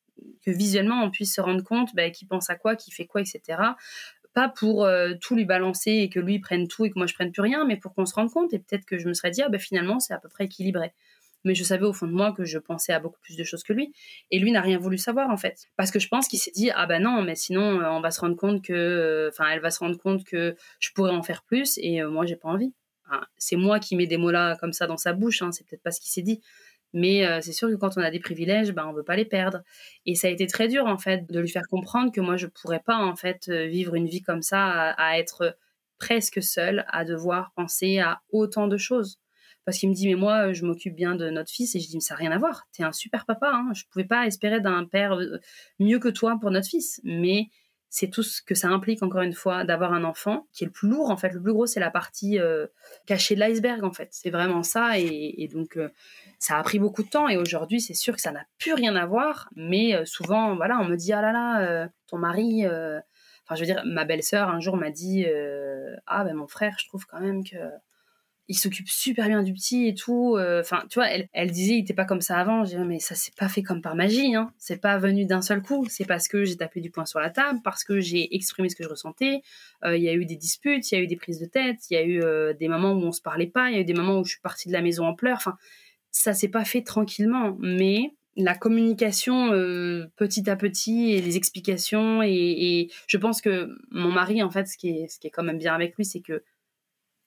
que visuellement on puisse se rendre compte bah, qui pense à quoi, qui fait quoi, etc pas pour tout lui balancer et que lui prenne tout et que moi je prenne plus rien, mais pour qu'on se rende compte et peut-être que je me serais dit, ah ben finalement c'est à peu près équilibré. Mais je savais au fond de moi que je pensais à beaucoup plus de choses que lui. Et lui n'a rien voulu savoir en fait. Parce que je pense qu'il s'est dit, ah ben non, mais sinon euh, on va se rendre compte que, euh, enfin elle va se rendre compte que je pourrais en faire plus et moi j'ai pas envie. c'est moi qui mets des mots là comme ça dans sa bouche, hein, c'est peut-être pas ce qu'il s'est dit. Mais euh, c'est sûr que quand on a des privilèges, ben, on veut pas les perdre. Et ça a été très dur, en fait, de lui faire comprendre que moi, je pourrais pas, en fait, euh, vivre une vie comme ça, à, être presque seule, à devoir penser à autant de choses. Parce qu'il me dit, mais moi, je m'occupe bien de notre fils. Et je dis, mais ça n'a rien à voir. Tu es un super papa. Hein. Je pouvais pas espérer d'un père euh, mieux que toi pour notre fils. Mais c'est tout ce que ça implique encore une fois d'avoir un enfant qui est le plus lourd en fait le plus gros c'est la partie cachée de l'iceberg en fait c'est vraiment ça et, donc ça a pris beaucoup de temps et aujourd'hui, c'est sûr que ça n'a plus rien à voir. Mais euh, souvent, voilà, on me dit ah là là, euh, ton mari. Euh, enfin, je veux dire, ma belle-sœur un jour m'a dit ah ben mon frère, je trouve quand même que il s'occupe super bien du petit et tout. Enfin, tu vois, elle, disait il était pas comme ça avant. Je dis mais ça s'est pas fait comme par magie. Hein. C'est pas venu d'un seul coup. C'est parce que j'ai tapé du poing sur la table, parce que j'ai exprimé ce que je ressentais. Il y a eu des disputes, il y a eu des prises de tête, il y a eu des moments où on se parlait pas, il y a eu des moments où je suis partie de la maison en pleurs. Enfin ça s'est pas fait tranquillement, mais la communication euh, petit à petit et les explications et, je pense que mon mari en fait ce qui est ce qui est quand même bien avec lui c'est que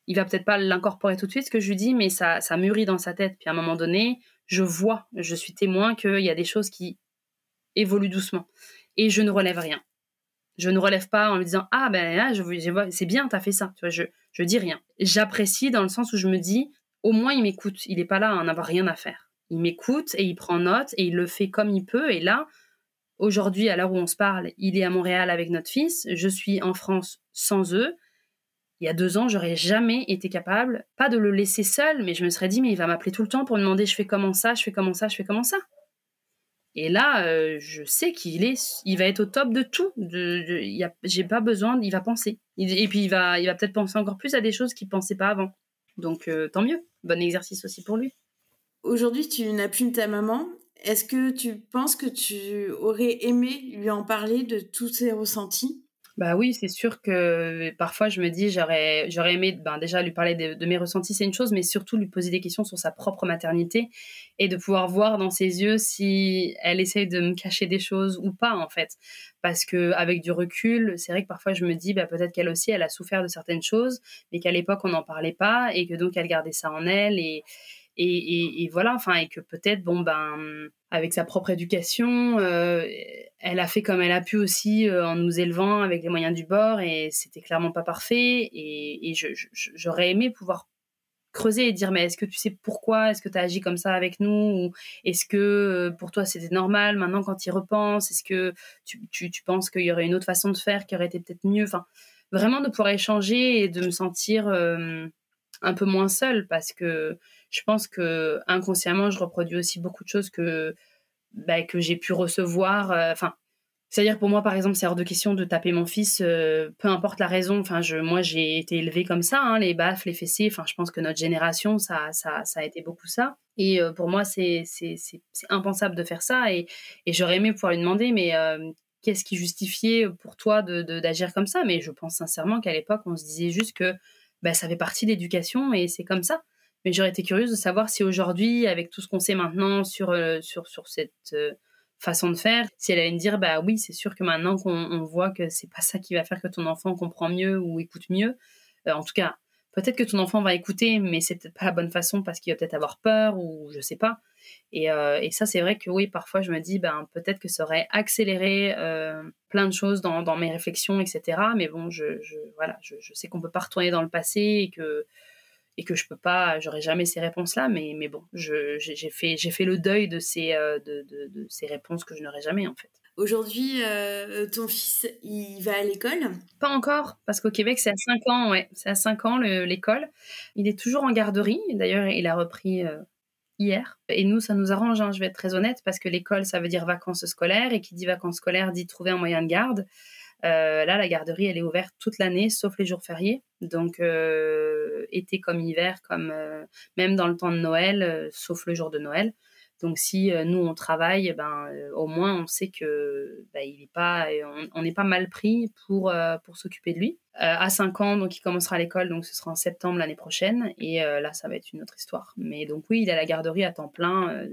il va peut-être pas l'incorporer tout de suite ce que je lui dis mais ça ça mûrit dans sa tête puis à un moment donné je vois je suis témoin qu'il y a des choses qui évoluent doucement et je ne relève rien je ne relève pas en lui disant ah ben là je, je c'est bien t'as fait ça je je dis rien j'apprécie dans le sens où je me dis au moins il m'écoute. Il n'est pas là à n'avoir rien à faire. Il m'écoute et il prend note et il le fait comme il peut. Et là, aujourd'hui, à l'heure où on se parle, il est à Montréal avec notre fils. Je suis en France sans eux. Il y a deux ans, j'aurais jamais été capable, pas de le laisser seul, mais je me serais dit, mais il va m'appeler tout le temps pour me demander, je fais comment ça, je fais comment ça, je fais comment ça. Et là, euh, je sais qu'il est, il va être au top de tout. De, j'ai pas besoin, il va penser. et puis il va, va peut-être penser encore plus à des choses qu'il pensait pas avant. Donc euh, tant mieux. Bon exercice aussi pour lui. Aujourd'hui, tu n'as plus ta maman. Est-ce que tu penses que tu aurais aimé lui en parler de tous ses ressentis? Bah oui, c'est sûr que parfois je me dis j'aurais j'aurais aimé ben déjà lui parler de, mes ressentis c'est une chose, mais surtout lui poser des questions sur sa propre maternité et de pouvoir voir dans ses yeux si elle essaye de me cacher des choses ou pas en fait. Parce que avec du recul, c'est vrai que parfois je me dis bah peut-être qu'elle aussi elle a souffert de certaines choses, mais qu'à l'époque on n'en parlait pas et que donc elle gardait ça en elle et et, et, voilà, enfin, et que peut-être, bon, ben, avec sa propre éducation, euh, elle a fait comme elle a pu aussi euh, en nous élevant avec les moyens du bord, et c'était clairement pas parfait. Et, j'aurais aimé pouvoir creuser et dire mais est-ce que tu sais pourquoi? Est-ce que tu as agi comme ça avec nous? Ou est-ce que euh, pour toi c'était normal? Maintenant quand tu y repenses est-ce que tu, penses qu'il y aurait une autre façon de faire qui aurait été peut-être mieux? Enfin vraiment de pouvoir échanger et de me sentir un peu moins seule parce que je pense que inconsciemment je reproduis aussi beaucoup de choses que bah, que j'ai pu recevoir euh, enfin c'est-à-dire pour moi, par exemple, c'est hors de question de taper mon fils, euh, peu importe la raison. Enfin, je, moi, j'ai été élevée comme ça, hein, les baffes, les fessées. Enfin, je pense que notre génération, ça, ça, ça a été beaucoup ça. Et euh, pour moi, c'est, c'est, c'est, impensable de faire ça. Et, et j'aurais aimé pouvoir lui demander, mais qu'est-ce qui justifiait pour toi de, d'agir comme ça? Mais je pense sincèrement qu'à l'époque, on se disait juste que bah, ça fait partie de l'éducation et c'est comme ça. Mais j'aurais été curieuse de savoir si aujourd'hui, avec tout ce qu'on sait maintenant sur, sur, sur cette façon de faire. Si elle allait me dire, bah oui, c'est sûr que maintenant qu'on voit que c'est pas ça qui va faire que ton enfant comprend mieux ou écoute mieux, euh, en tout cas, peut-être que ton enfant va écouter, mais c'est peut-être pas la bonne façon parce qu'il va peut-être avoir peur ou je sais pas. Et, euh, et ça, c'est vrai que oui, parfois je me dis, ben peut-être que ça aurait accéléré euh, plein de choses dans, dans, mes réflexions, etc. Mais bon, je, je voilà, je sais qu'on peut pas retourner dans le passé et que et que je peux pas, j'aurai jamais ces réponses-là, mais, mais bon, j'ai fait, fait le deuil de ces, euh, de, de, ces réponses que je n'aurai jamais en fait. Aujourd'hui, euh, ton fils, il va à l'école? Pas encore, parce qu'au Québec, c'est à 5 ans, ouais. C'est à 5 ans l'école. Il est toujours en garderie. D'ailleurs, il a repris euh, hier. Et nous, ça nous arrange, hein, je vais être très honnête, parce que l'école, ça veut dire vacances scolaires. Et qui dit vacances scolaires dit trouver un moyen de garde. Euh, là, la garderie, elle est ouverte toute l'année, sauf les jours fériés. Donc, euh, été comme hiver, comme euh, même dans le temps de Noël, sauf le jour de Noël. Donc, si nous on travaille, ben au moins on sait que ben, il est pas, on n'est pas mal pris pour pour s'occuper de lui. à 5 ans, donc il commencera l'école, donc ce sera en septembre l'année prochaine. Et là, ça va être une autre histoire. Mais donc oui, il à la garderie à temps plein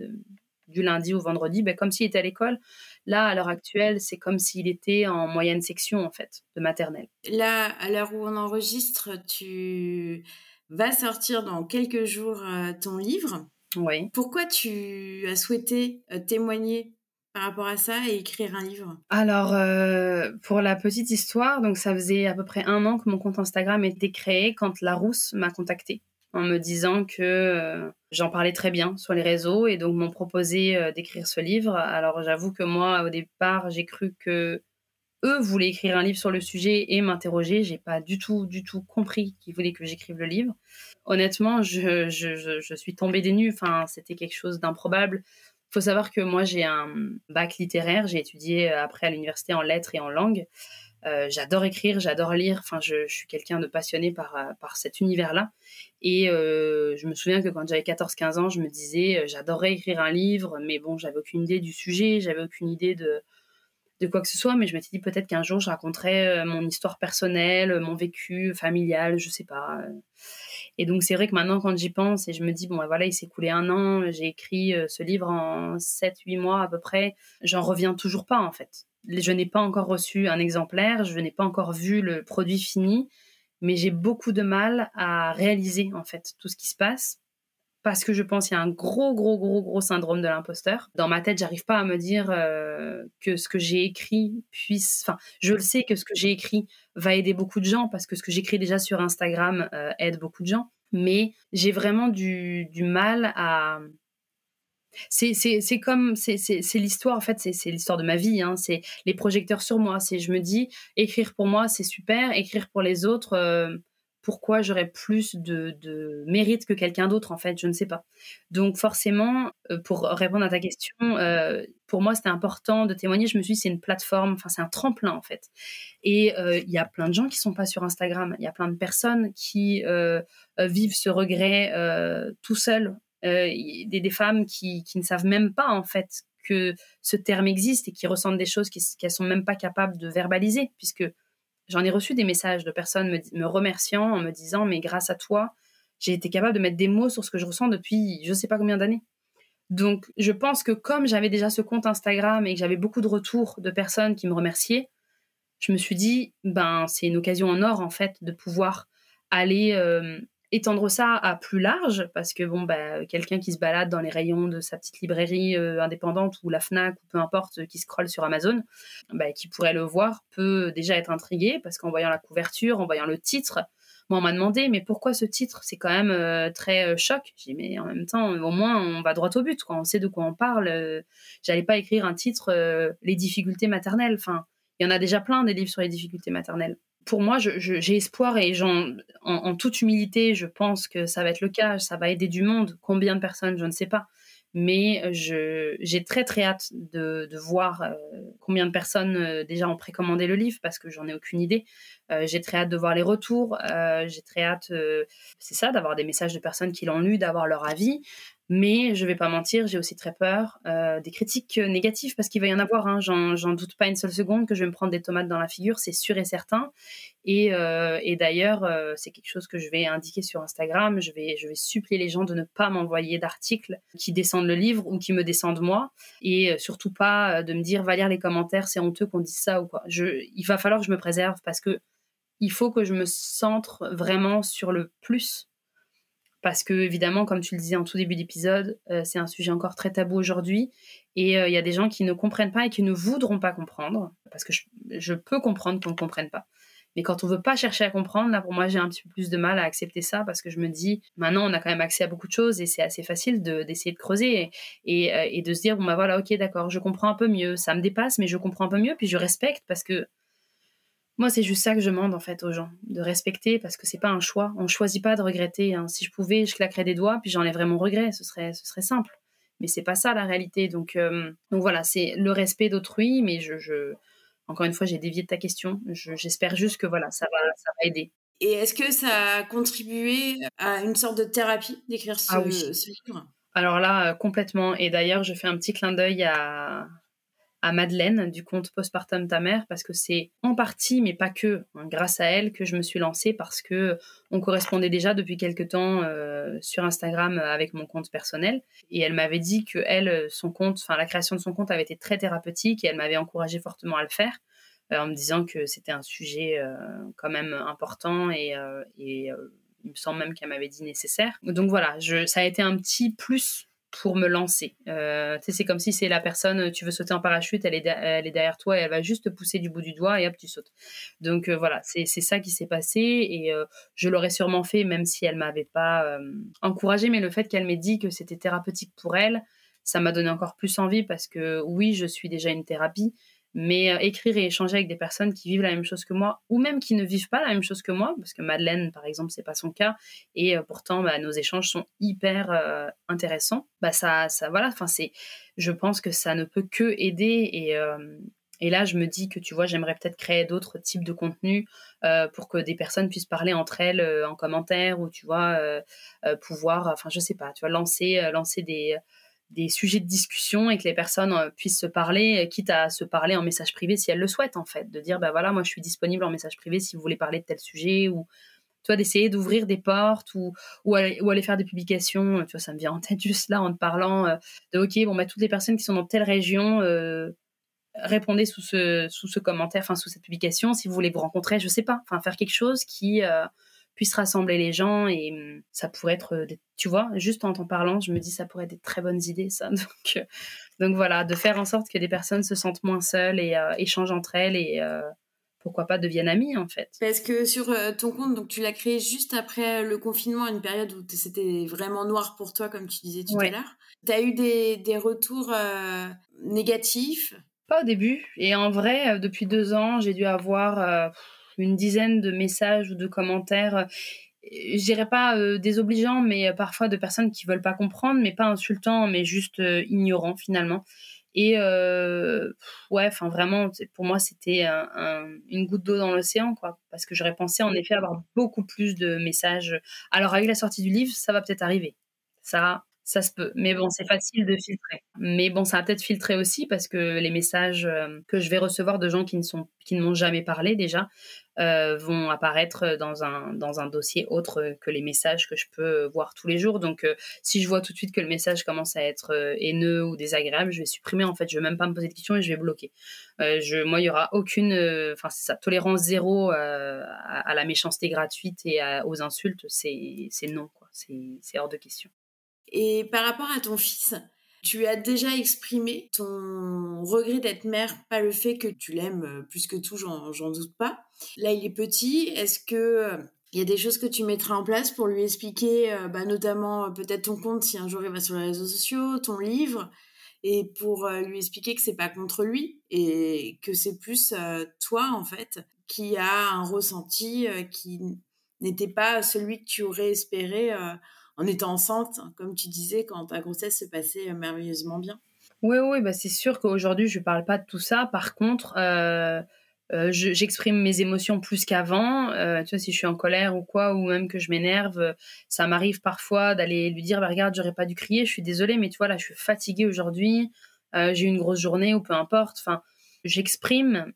du lundi au vendredi, ben, comme s'il était à l'école. Là, à l'heure actuelle, c'est comme s'il était en moyenne section, en fait, de maternelle. Là, à l'heure où on enregistre, tu vas sortir dans quelques jours euh, ton livre. Oui. Pourquoi tu as souhaité euh, témoigner par rapport à ça et écrire un livre? Alors, euh, pour la petite histoire, donc ça faisait à peu près un an que mon compte Instagram était créé quand Larousse m'a contacté en me disant que euh, j'en parlais très bien sur les réseaux et donc m'ont proposé euh, d'écrire ce livre. Alors j'avoue que moi au départ j'ai cru que eux voulaient écrire un livre sur le sujet et m'interroger. J'ai pas du tout du tout compris qu'ils voulaient que j'écrive le livre. Honnêtement, je, je, je, suis tombée des nues. Enfin, c'était quelque chose d'improbable. Il faut savoir que moi j'ai un bac littéraire. J'ai étudié euh, après à l'université en lettres et en langue. Euh, j'adore écrire, j'adore lire. Enfin, je, suis quelqu'un de passionné par, euh, par cet univers-là. Et euh, je me souviens que quand j'avais 14-15 ans, je me disais, j'adorerais écrire un livre, mais bon, j'avais aucune idée du sujet, j'avais aucune idée de, de quoi que ce soit. Mais je m'étais dit peut-être qu'un jour, je raconterais mon histoire personnelle, mon vécu familial, je sais pas. Et donc, c'est vrai que maintenant, quand j'y pense et je me dis, bon, ben voilà, il s'est coulé un an, j'ai écrit ce livre en 7-8 mois à peu près, j'en reviens toujours pas, en fait je n'ai pas encore reçu un exemplaire, je n'ai pas encore vu le produit fini, mais j'ai beaucoup de mal à réaliser en fait tout ce qui se passe parce que je pense qu'il y a un gros gros gros gros syndrome de l'imposteur. Dans ma tête, j'arrive pas à me dire euh, que ce que j'ai écrit puisse enfin, je le sais que ce que j'ai écrit va aider beaucoup de gens parce que ce que j'écris déjà sur Instagram euh, aide beaucoup de gens, mais j'ai vraiment du, du mal à c'est comme c'est l'histoire en fait c'est l'histoire de ma vie hein. c'est les projecteurs sur moi. C'est je me dis écrire pour moi c'est super. Écrire pour les autres euh, pourquoi j'aurais plus de, de, mérite que quelqu'un d'autre en fait? Je ne sais pas. Donc forcément euh, pour répondre à ta question euh, pour moi c'était important de témoigner. Je me suis dit c'est une plateforme enfin c'est un tremplin en fait. Et il y a plein de gens qui sont pas sur Instagram. Il y a plein de personnes qui vivent ce regret tout seuls des, des, femmes qui, ne savent même pas en fait que ce terme existe et qui ressentent des choses qu'elles sont même pas capables de verbaliser, puisque j'en ai reçu des messages de personnes me, me, remerciant en me disant mais grâce à toi j'ai été capable de mettre des mots sur ce que je ressens depuis je sais pas combien d'années. Donc je pense que comme j'avais déjà ce compte Instagram et que j'avais beaucoup de retours de personnes qui me remerciaient, je me suis dit ben c'est une occasion en or en fait de pouvoir aller euh, étendre ça à plus large parce que bon bah quelqu'un qui se balade dans les rayons de sa petite librairie euh, indépendante ou la Fnac ou peu importe qui scrolle sur Amazon bah, qui pourrait le voir peut déjà être intrigué parce qu'en voyant la couverture en voyant le titre Moi, on m'a demandé, mais pourquoi ce titre? C'est quand même très choc. J'ai dit, mais en même temps, au moins, on va droit au but, quoi. On sait de quoi on parle. J'allais pas écrire un titre, les difficultés maternelles. Enfin, il y en a déjà plein des livres sur les difficultés maternelles. Pour moi, j'ai espoir et en, toute humilité, je pense que ça va être le cas. Ça va aider du monde. Combien de personnes, je ne sais pas mais j'ai très très hâte de, voir euh, combien de personnes euh, déjà ont précommandé le livre parce que j'en ai aucune idée. Euh, j'ai très hâte de voir les retours. j'ai très hâte, c'est ça, d'avoir des messages de personnes qui l'ont lu, d'avoir leur avis. Mais je vais pas mentir, j'ai aussi très peur euh, des critiques euh, négatives parce qu'il va y en avoir. Hein. J'en doute pas une seule seconde que je vais me prendre des tomates dans la figure, c'est sûr et certain. Et, euh, d'ailleurs, c'est quelque chose que je vais indiquer sur Instagram. Je vais, je vais supplier les gens de ne pas m'envoyer d'articles qui descendent le livre ou qui me descendent moi. Et surtout pas de me dire va lire les commentaires, c'est honteux qu'on dise ça ou quoi. Je, il va falloir que je me préserve parce que il faut que je me centre vraiment sur le plus parce que évidemment, comme tu le disais en tout début d'épisode, euh, c'est un sujet encore très tabou aujourd'hui, et euh, il y a des gens qui ne comprennent pas et qui ne voudront pas comprendre, parce que je, peux comprendre qu'on ne comprenne pas. Mais quand on veut pas chercher à comprendre, là pour moi j'ai un petit peu plus de mal à accepter ça parce que je me dis maintenant on a quand même accès à beaucoup de choses et c'est assez facile d'essayer de, creuser et, euh, et, de se dire bon bah voilà ok d'accord je comprends un peu mieux, ça me dépasse mais je comprends un peu mieux puis je respecte parce que moi, c'est juste ça que je demande en fait aux gens, de respecter parce que c'est pas un choix. On choisit pas de regretter. Hein. Si je pouvais, je claquerais des doigts puis j'enlèverais mon regret. Ce serait, ce serait simple. Mais c'est pas ça la réalité. Donc, euh, donc voilà, c'est le respect d'autrui. Mais je, encore une fois, j'ai dévié de ta question. J'espère juste que voilà, ça va, ça va aider. Et est-ce que ça a contribué à une sorte de thérapie d'écrire ce, ah ce livre? Alors là, euh, complètement. Et d'ailleurs, je fais un petit clin d'œil à, à Madeleine du compte Postpartum ta mère parce que c'est en partie mais pas que hein, grâce à elle que je me suis lancée parce que on correspondait déjà depuis quelque temps euh, sur Instagram avec mon compte personnel. Et elle m'avait dit que elle son compte enfin la création de son compte avait été très thérapeutique et elle m'avait encouragé fortement à le faire euh, en me disant que c'était un sujet euh, quand même important et, il me semble même qu'elle m'avait dit nécessaire. Donc voilà ça a été un petit plus pour me lancer. Euh, c'est comme si c'est la personne, tu veux sauter en parachute, elle est, elle est derrière toi et elle va juste te pousser du bout du doigt et hop, tu sautes. Donc euh, voilà, c'est ça qui s'est passé et euh, je l'aurais sûrement fait même si elle m'avait pas euh, encouragé, mais le fait qu'elle m'ait dit que c'était thérapeutique pour elle, ça m'a donné encore plus envie parce que oui, je suis déjà une thérapie, mais euh, écrire et échanger avec des personnes qui vivent la même chose que moi ou même qui ne vivent pas la même chose que moi parce que Madeleine par exemple c'est pas son cas et euh, pourtant bah, nos échanges sont hyper euh, intéressants. Bah ça ça voilà enfin c'est je pense que ça ne peut que aider et et là, je me dis que tu vois, j'aimerais peut-être créer d'autres types de contenus pour que des personnes puissent parler entre elles en commentaire ou tu vois pouvoir, enfin je sais pas, tu vois, lancer lancer des des sujets de discussion et que les personnes euh, puissent se parler, euh, quitte à se parler en message privé si elles le souhaitent en fait, de dire bah voilà moi je suis disponible en message privé si vous voulez parler de tel sujet ou toi d'essayer d'ouvrir des portes ou, ou, aller, faire des publications, tu vois ça me vient en tête juste là en te parlant euh, de ok bon bah toutes les personnes qui sont dans telle région répondez sous ce sous ce commentaire, enfin sous cette publication. Si vous voulez vous rencontrer, je sais pas, enfin faire quelque chose qui puisse rassembler les gens et hum, ça pourrait être, euh, tu vois, juste en t'en parlant, je me dis ça pourrait être des très bonnes idées ça. Donc, euh, donc voilà, de faire en sorte que des personnes se sentent moins seules et euh, échangent entre elles et pourquoi pas deviennent amies en fait. Parce que sur ton compte, donc tu l'as créé juste après le confinement, une période où c'était vraiment noir pour toi, comme tu disais tout à l'heure. Tu as eu des, des retours négatifs? Pas au début. Et en vrai, depuis deux ans, j'ai dû avoir une dizaine de messages ou de commentaires euh, je dirais pas euh, désobligeants, mais euh, parfois de personnes qui veulent pas comprendre, mais pas insultants, mais juste ignorants finalement. Et ouais, enfin vraiment, pour moi, c'était une goutte d'eau dans l'océan, quoi, parce que j'aurais pensé en effet avoir beaucoup plus de messages. Alors avec la sortie du livre, ça va peut-être arriver. Ça, ça se peut. Mais bon, c'est facile de filtrer. Mais bon, ça va peut-être filtrer aussi parce que les messages euh, que je vais recevoir de gens qui ne sont qui ne m'ont jamais parlé déjà euh, vont apparaître dans un dans un dossier autre que les messages que je peux voir tous les jours. Donc, euh, si je vois tout de suite que le message commence à être haineux ou désagréable, je vais supprimer. En fait, je vais même pas me poser de questions et je vais bloquer. je, moi, il y aura aucune, enfin c'est ça, tolérance zéro à, la méchanceté gratuite et aux insultes. C'est c'est non quoi. C'est hors de question. Et par rapport à ton fils, tu as déjà exprimé ton regret d'être mère, pas le fait que tu l'aimes euh, plus que tout, j'en doute pas. Là, il est petit. Est-ce que Il y a des choses que tu mettras en place pour lui expliquer, bah, notamment peut-être ton compte si un jour il va sur les réseaux sociaux, ton livre, et pour lui expliquer que c'est pas contre lui et que c'est plus toi en fait qui a un ressenti qui n'était pas celui que tu aurais espéré en étant enceinte, comme tu disais, quand ta grossesse se passait merveilleusement bien. Oui, oui, bah c'est sûr qu'aujourd'hui, je ne parle pas de tout ça. Par contre, euh, euh, j'exprime mes émotions plus qu'avant. Euh, tu vois, si je suis en colère ou quoi, ou même que je m'énerve, ça m'arrive parfois d'aller lui dire, bah, regarde, j'aurais pas dû crier, je suis désolée, mais tu vois, là, je suis fatiguée aujourd'hui, j'ai eu une grosse journée ou peu importe. Enfin, j'exprime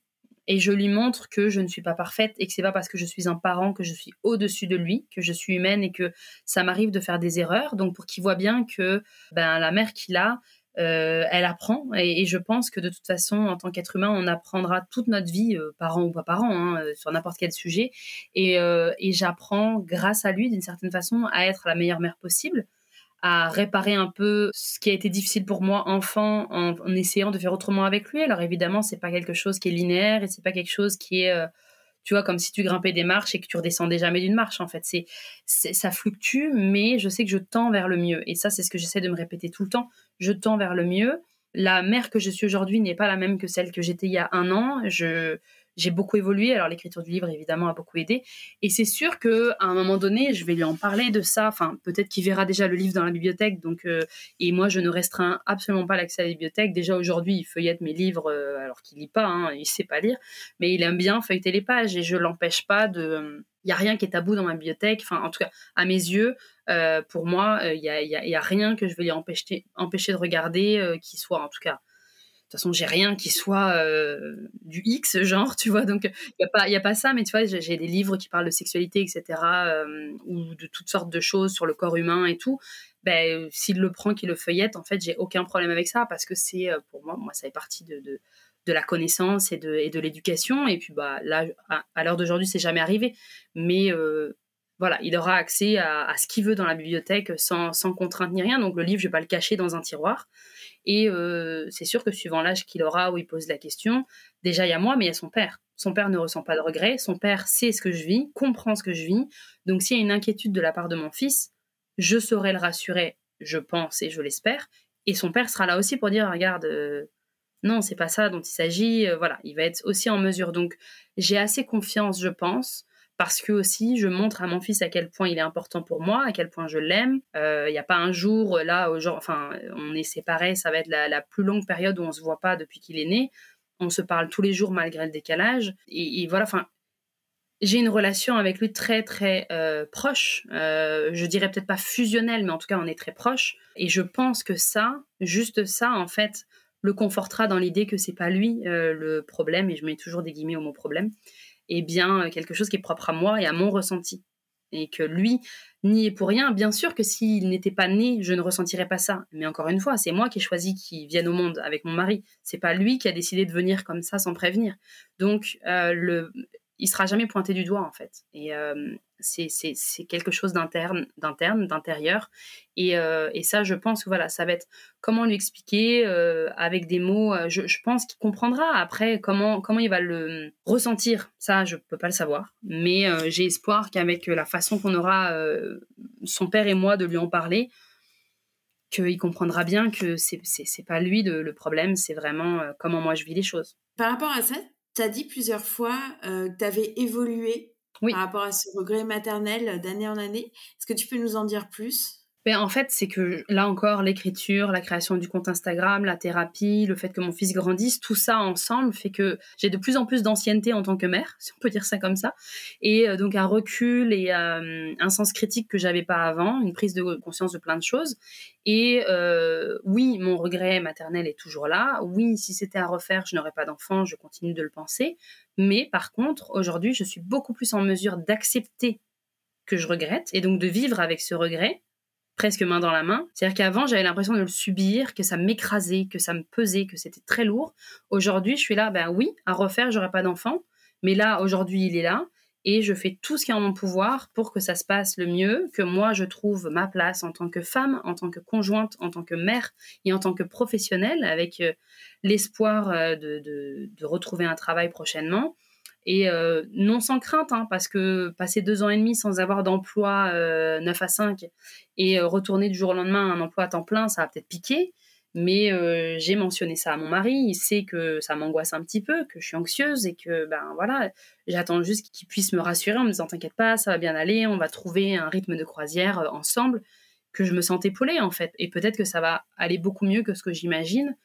et je lui montre que je ne suis pas parfaite et que c'est pas parce que je suis un parent que je suis au-dessus de lui, que je suis humaine et que ça m'arrive de faire des erreurs. Donc pour qu'il voit bien que ben la mère qu'il a, euh, elle apprend et, je pense que de toute façon, en tant qu'être humain, on apprendra toute notre vie, euh, parent ou pas parent, hein, euh, sur n'importe quel sujet. Et, et j'apprends grâce à lui, d'une certaine façon, à être la meilleure mère possible, à réparer un peu ce qui a été difficile pour moi enfant en, essayant de faire autrement avec lui. Alors évidemment, c'est pas quelque chose qui est linéaire et c'est pas quelque chose qui est tu vois, comme si tu grimpais des marches et que tu redescendais jamais d'une marche, en fait. C'est, ça fluctue, mais je sais que je tends vers le mieux. Et ça, c'est ce que j'essaie de me répéter tout le temps. Je tends vers le mieux. La mère que je suis aujourd'hui n'est pas la même que celle que j'étais il y a un an. Je, j'ai beaucoup évolué. Alors l'écriture du livre évidemment a beaucoup aidé. Et c'est sûr que à un moment donné, je vais lui en parler de ça. Enfin, peut-être qu'il verra déjà le livre dans la bibliothèque. Donc, euh, et moi, je ne restreins absolument pas l'accès à la bibliothèque. Déjà aujourd'hui, il feuillette mes livres euh, alors qu'il lit pas. Hein, il sait pas lire, mais il aime bien feuilleter les pages et je l'empêche pas de. Il y a rien qui est tabou dans ma bibliothèque. Enfin, en tout cas, à mes yeux, euh, pour moi, il y a, y, rien que je vais lui empêcher de regarder qui soit, en tout cas toute façon, j'ai rien qui soit euh, du X genre, tu vois. Donc, il n'y a, pas, y a pas ça, mais tu vois, j'ai des livres qui parlent de sexualité, etc., euh, ou de toutes sortes de choses sur le corps humain et tout. Ben, s'il le prend, qu'il le feuillette, en fait, j'ai aucun problème avec ça parce que c'est, euh, pour moi, moi, ça fait partie de, de, la connaissance et de, et de l'éducation. Et puis, bah, là, à, l'heure d'aujourd'hui, c'est jamais arrivé. Mais voilà, il aura accès à, à ce qu'il veut dans la bibliothèque sans, sans contrainte ni rien. Donc, le livre, je vais pas le cacher dans un tiroir. Et euh, c'est sûr que suivant l'âge qu'il aura où il pose la question, déjà il y a moi, mais il y a son père. Son père ne ressent pas de regret, son père sait ce que je vis, comprend ce que je vis. Donc s'il y a une inquiétude de la part de mon fils, je saurai le rassurer, je pense et je l'espère. Et son père sera là aussi pour dire, regarde, euh, non, c'est pas ça dont il s'agit. Euh, voilà, il va être aussi en mesure. Donc j'ai assez confiance, je pense, parce que aussi je montre à mon fils à quel point il est important pour moi, à quel point je l'aime. Il euh, n'y a pas un jour là, enfin, on est séparés, ça va être la, plus longue période où on se voit pas depuis qu'il est né. On se parle tous les jours malgré le décalage. Et, voilà, enfin, j'ai une relation avec lui très très euh, proche. Euh, je dirais peut-être pas fusionnelle, mais en tout cas on est très proche. Et je pense que ça, juste ça, en fait, le confortera dans l'idée que c'est pas lui le problème. Et je mets toujours des guillemets au mot problème est bien euh, quelque chose qui est propre à moi et à mon ressenti. Et que lui n'y est pour rien. Bien sûr que s'il n'était pas né, je ne ressentirais pas ça. Mais encore une fois, c'est moi qui ai choisi qu'il vienne au monde avec mon mari. C'est pas lui qui a décidé de venir comme ça sans prévenir. Donc, euh, le, il sera jamais pointé du doigt en fait. Et euh, c'est quelque chose d'interne, d'interne, d'intérieur. Et, euh, et, ça, je pense que voilà, ça va être comment lui expliquer euh, avec des mots. Je, pense qu'il comprendra après comment comment il va le ressentir. Ça, je peux pas le savoir, mais j'ai espoir qu'avec la façon qu'on aura son père et moi de lui en parler, qu'il comprendra bien que c'est pas lui de, le problème, c'est vraiment comment moi je vis les choses. Par rapport à ça, tu as dit plusieurs fois euh, que tu avais évolué par rapport à ce regret maternel d'année en année. Est-ce que tu peux nous en dire plus? Ben, en fait, c'est que là encore, l'écriture, la création du compte Instagram, la thérapie, le fait que mon fils grandisse, tout ça ensemble fait que j'ai de plus en plus d'ancienneté en tant que mère, si on peut dire ça comme ça, et euh, donc un recul et euh, un sens critique que j'avais pas avant, une prise de conscience de plein de choses. Et euh, oui, mon regret maternel est toujours là. Oui, si c'était à refaire, je n'aurais pas d'enfant, je continue de le penser. Mais par contre, aujourd'hui, je suis beaucoup plus en mesure d'accepter que je regrette et donc de vivre avec ce regret presque main dans la main. C'est-à-dire qu'avant, j'avais l'impression de le subir, que ça m'écrasait, que ça me pesait, que c'était très lourd. Aujourd'hui, je suis là, ben oui, à refaire, j'aurais pas d'enfant. Mais là, aujourd'hui, il est là. Et je fais tout ce qui est en mon pouvoir pour que ça se passe le mieux, que moi, je trouve ma place en tant que femme, en tant que conjointe, en tant que mère et en tant que professionnelle, avec euh, l'espoir euh, de, de, retrouver un travail prochainement. Et euh, non sans crainte, hein, parce que passer deux ans et demi sans avoir d'emploi euh, 9 à 5 et euh, retourner du jour au lendemain à un emploi à temps plein, ça va peut-être piquer. Mais euh, j'ai mentionné ça à mon mari, il sait que ça m'angoisse un petit peu, que je suis anxieuse et que ben voilà, j'attends juste qu'il puisse me rassurer en me disant t'inquiète pas, ça va bien aller, on va trouver un rythme de croisière ensemble, que je me sente épaulée en fait. Et peut-être que ça va aller beaucoup mieux que ce que j'imagine.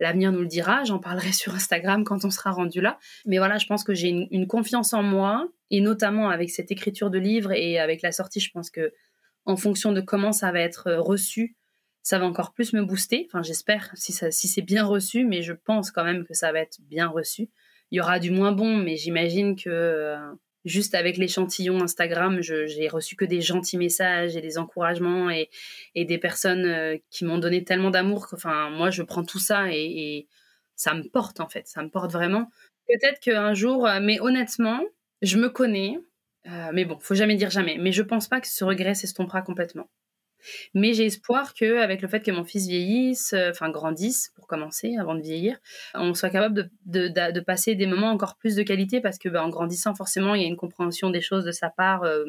L'avenir nous le dira, j'en parlerai sur Instagram quand on sera rendu là. Mais voilà, je pense que j'ai une, confiance en moi, et notamment avec cette écriture de livre et avec la sortie, je pense que en fonction de comment ça va être euh, reçu, ça va encore plus me booster. Enfin, j'espère si, si c'est bien reçu, mais je pense quand même que ça va être bien reçu. Il y aura du moins bon, mais j'imagine que euh, juste avec l'échantillon Instagram, j'ai reçu que des gentils messages et des encouragements et, des personnes euh, qui m'ont donné tellement d'amour que, enfin, moi, je prends tout ça et, et, ça me porte en fait, ça me porte vraiment. Peut-être qu'un jour, euh, mais honnêtement, je me connais, euh, mais bon, faut jamais dire jamais. Mais je pense pas que ce regret s'estompera complètement. Mais j'ai espoir que, avec le fait que mon fils vieillisse, euh, enfin grandisse pour commencer, avant de vieillir, on soit capable de, passer des moments encore plus de qualité parce que, ben, en grandissant, forcément, il y a une compréhension des choses de sa part euh,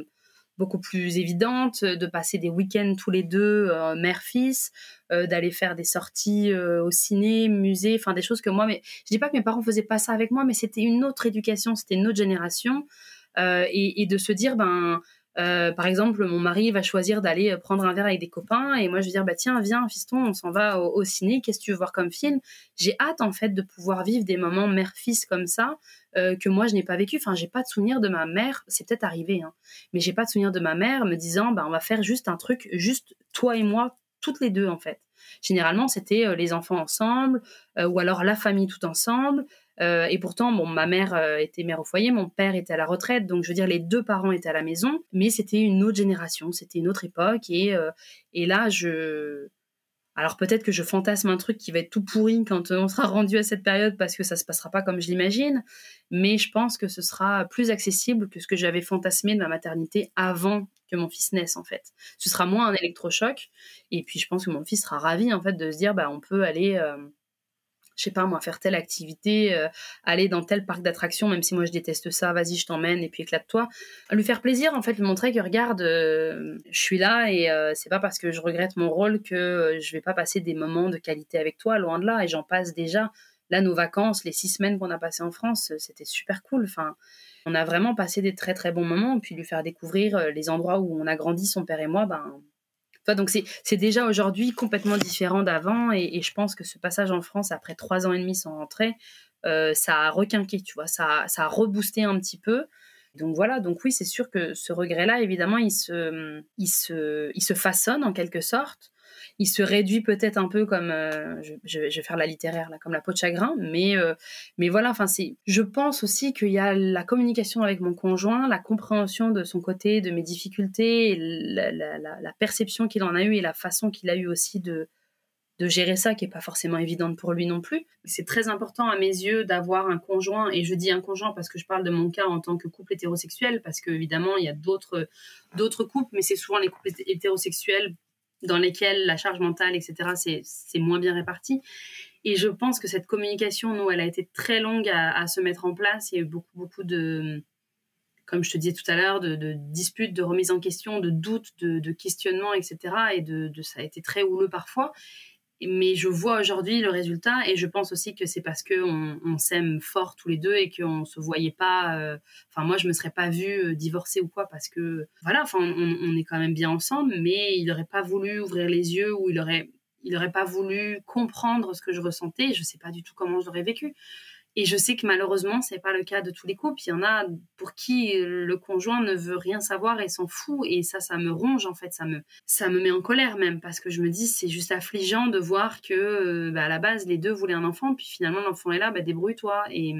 beaucoup plus évidente, de passer des week-ends tous les deux, euh, mère-fils, euh, d'aller faire des sorties euh, au ciné, musée, enfin des choses que moi, mais je dis pas que mes parents faisaient pas ça avec moi, mais c'était une autre éducation, c'était une autre génération, et, et, de se dire, ben euh, par exemple, mon mari va choisir d'aller prendre un verre avec des copains et moi je vais dire bah tiens viens fiston on s'en va au, au ciné. Qu'est-ce que tu veux voir comme film? J'ai hâte en fait de pouvoir vivre des moments mère-fils comme ça euh, que moi je n'ai pas vécu. Enfin j'ai pas de souvenir de ma mère c'est peut-être arrivé hein, mais j'ai pas de souvenir de ma mère me disant bah on va faire juste un truc juste toi et moi toutes les deux en fait. Généralement c'était euh, les enfants ensemble euh, ou alors la famille tout ensemble euh, et pourtant, bon, ma mère euh, était mère au foyer, mon père était à la retraite, donc je veux dire, les deux parents étaient à la maison, mais c'était une autre génération, c'était une autre époque. Et, euh, et là, je. Alors peut-être que je fantasme un truc qui va être tout pourri quand on sera rendu à cette période parce que ça se passera pas comme je l'imagine, mais je pense que ce sera plus accessible que ce que j'avais fantasmé de ma maternité avant que mon fils naisse en fait. Ce sera moins un électrochoc et puis je pense que mon fils sera ravi en fait de se dire bah on peut aller je sais pas moi, faire telle activité, euh, aller dans tel parc d'attractions, même si moi je déteste ça, vas-y, je t'emmène et puis éclate-toi. Lui faire plaisir, en fait, lui montrer que regarde, euh, je suis là et euh, c'est pas parce que je regrette mon rôle que je vais pas passer des moments de qualité avec toi, loin de là, et j'en passe déjà. Là, nos vacances, les six semaines qu'on a passées en France, c'était super cool. Enfin, on a vraiment passé des très très bons moments, puis lui faire découvrir les endroits où on a grandi, son père et moi, ben Donc c'est déjà aujourd'hui complètement différent d'avant et, et, je pense que ce passage en France après trois ans et demi sans rentrer, euh, ça a requinqué, tu vois, ça, ça a reboosté un petit peu. Donc voilà, donc oui, c'est sûr que ce regret-là, évidemment, il se, il, se, il se façonne en quelque sorte il se réduit peut-être un peu comme euh, je, je, vais faire la littéraire là comme la peau de chagrin mais euh, mais voilà enfin c'est je pense aussi qu'il y a la communication avec mon conjoint la compréhension de son côté de mes difficultés la, la, perception qu'il en a eu et la façon qu'il a eu aussi de de gérer ça qui est pas forcément évidente pour lui non plus. C'est très important à mes yeux d'avoir un conjoint et je dis un conjoint parce que je parle de mon cas en tant que couple hétérosexuel parce que évidemment il y a d'autres d'autres couples mais c'est souvent les couples hétérosexuels dans lesquels la charge mentale, etc., c'est moins bien réparti. Et je pense que cette communication, nous, elle a été très longue à, se mettre en place. Il y a eu beaucoup, beaucoup de, comme je te disais tout à l'heure, de, disputes, de remises en question, de doutes, de, questionnements, etc. Et de, ça a été très houleux parfois mais je vois aujourd'hui le résultat et je pense aussi que c'est parce que on, s'aime fort tous les deux et qu'on se voyait pas. Euh, enfin, moi, je me serais pas vue euh, divorcer ou quoi parce que voilà, enfin, on, on, est quand même bien ensemble, mais il aurait pas voulu ouvrir les yeux ou il il aurait pas voulu comprendre ce que je ressentais. Je sais pas du tout comment j'aurais vécu. Et je sais que malheureusement, c'est pas le cas de tous les couples. Il y en a pour qui le conjoint ne veut rien savoir et s'en fout. Et ça, ça me ronge en fait. Ça me, ça me met en colère même parce que je me dis c'est juste affligeant de voir que euh, bah, à la base les deux voulaient un enfant, puis finalement l'enfant est là, bah, débrouille-toi. Et,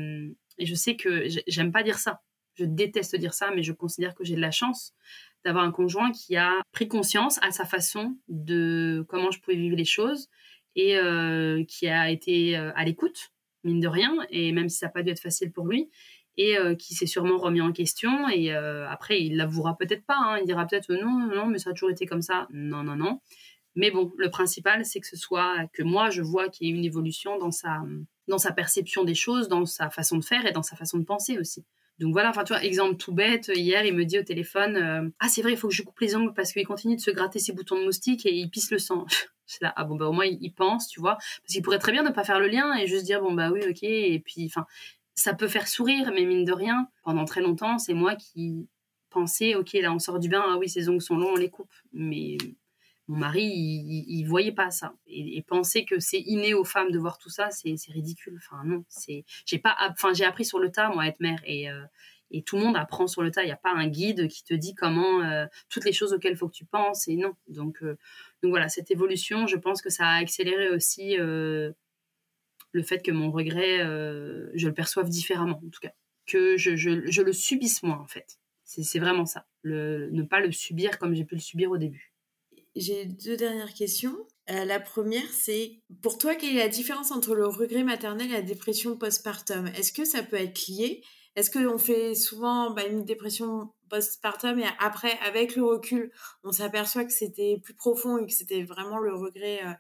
et je sais que j'aime pas dire ça. Je déteste dire ça, mais je considère que j'ai de la chance d'avoir un conjoint qui a pris conscience à sa façon de comment je pouvais vivre les choses et euh, qui a été euh, à l'écoute mine de rien, et même si ça n'a pas dû être facile pour lui, et euh, qui s'est sûrement remis en question. Et euh, après, il l'avouera peut-être pas. Hein, il dira peut-être non, non, mais ça a toujours été comme ça. Non, non, non. Mais bon, le principal, c'est que ce soit que moi, je vois qu'il y ait une évolution dans sa, dans sa perception des choses, dans sa façon de faire et dans sa façon de penser aussi. Donc voilà, enfin tu vois, exemple tout bête, hier il me dit au téléphone Ah c'est vrai, il faut que je coupe les ongles parce qu'il continue de se gratter ses boutons de moustique et il pisse le sang. c'est là, ah bon bah au moins il, pense, tu vois, parce qu'il pourrait très bien ne pas faire le lien et juste dire bon bah oui ok, et puis enfin ça peut faire sourire, mais mine de rien, pendant très longtemps, c'est moi qui pensais ok là on sort du bain, ah oui ses ongles sont longs, on les coupe, mais mon mari, il, voyait pas ça. Et, penser que c'est inné aux femmes de voir tout ça, c'est ridicule. Enfin non, c'est j'ai enfin j'ai appris sur le tas moi à être mère. Et euh, et tout le monde apprend sur le tas. Il n'y a pas un guide qui te dit comment euh, toutes les choses auxquelles il faut que tu penses et non. Donc euh, donc voilà cette évolution, je pense que ça a accéléré aussi le fait que mon regret, je le perçoive différemment en tout cas, que je, le subisse moins en fait. C'est vraiment ça, ne pas le subir comme j'ai pu le subir au début j'ai deux dernières questions. Euh, la première, c'est pour toi, quelle est la différence entre le regret maternel et la dépression postpartum? Est-ce que ça peut être lié? Est-ce qu'on fait souvent bah, une dépression postpartum et après, avec le recul, on s'aperçoit que c'était plus profond et que c'était vraiment le regret euh,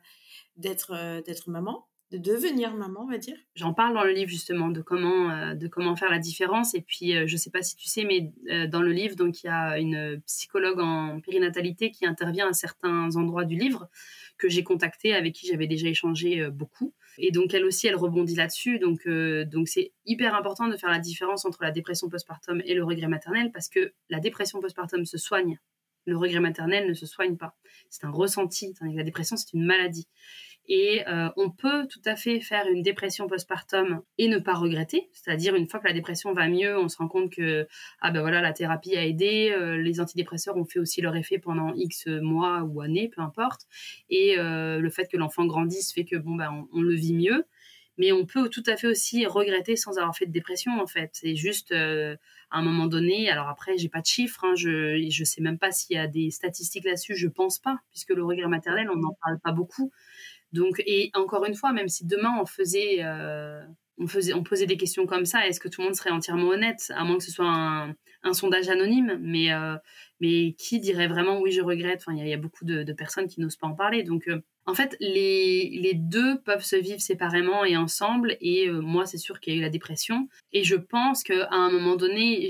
d'être euh, d'être maman de devenir maman, on va dire? J'en parle dans le livre justement de comment euh, de comment faire la différence et puis je sais pas si tu sais mais dans le livre donc il y a une psychologue en périnatalité qui intervient à certains endroits du livre que j'ai contacté avec qui j'avais déjà échangé beaucoup et donc elle aussi elle rebondit là-dessus. Donc donc c'est hyper important de faire la différence entre la dépression postpartum et le regret maternel parce que la dépression postpartum se soigne. Le regret maternel ne se soigne pas. C'est un ressenti. La dépression c'est une maladie et euh, on peut tout à fait faire une dépression postpartum et ne pas regretter. C'est-à-dire, une fois que la dépression va mieux, on se rend compte que ah ben voilà, la thérapie a aidé, euh, les antidépresseurs ont fait aussi leur effet pendant X mois ou années, peu importe. Et euh, le fait que l'enfant grandisse fait que bon, ben, on, le vit mieux. Mais on peut tout à fait aussi regretter sans avoir fait de dépression, en fait. C'est juste à un moment donné. Alors après, j'ai pas de chiffres. Hein, je je sais même pas s'il y a des statistiques là-dessus. Je pense pas, puisque le regret maternel, on n'en parle pas beaucoup. Donc, et encore une fois, même si demain on faisait, euh, on faisait, on posait des questions comme ça, est-ce que tout le monde serait entièrement honnête, à moins que ce soit un, sondage anonyme, mais euh, mais qui dirait vraiment oui je regrette? Enfin, il y, a beaucoup de, personnes qui n'osent pas en parler. Donc, euh, en fait, les, les deux peuvent se vivre séparément et ensemble. Et moi, c'est sûr qu'il y a eu la dépression. Et je pense qu'à un moment donné,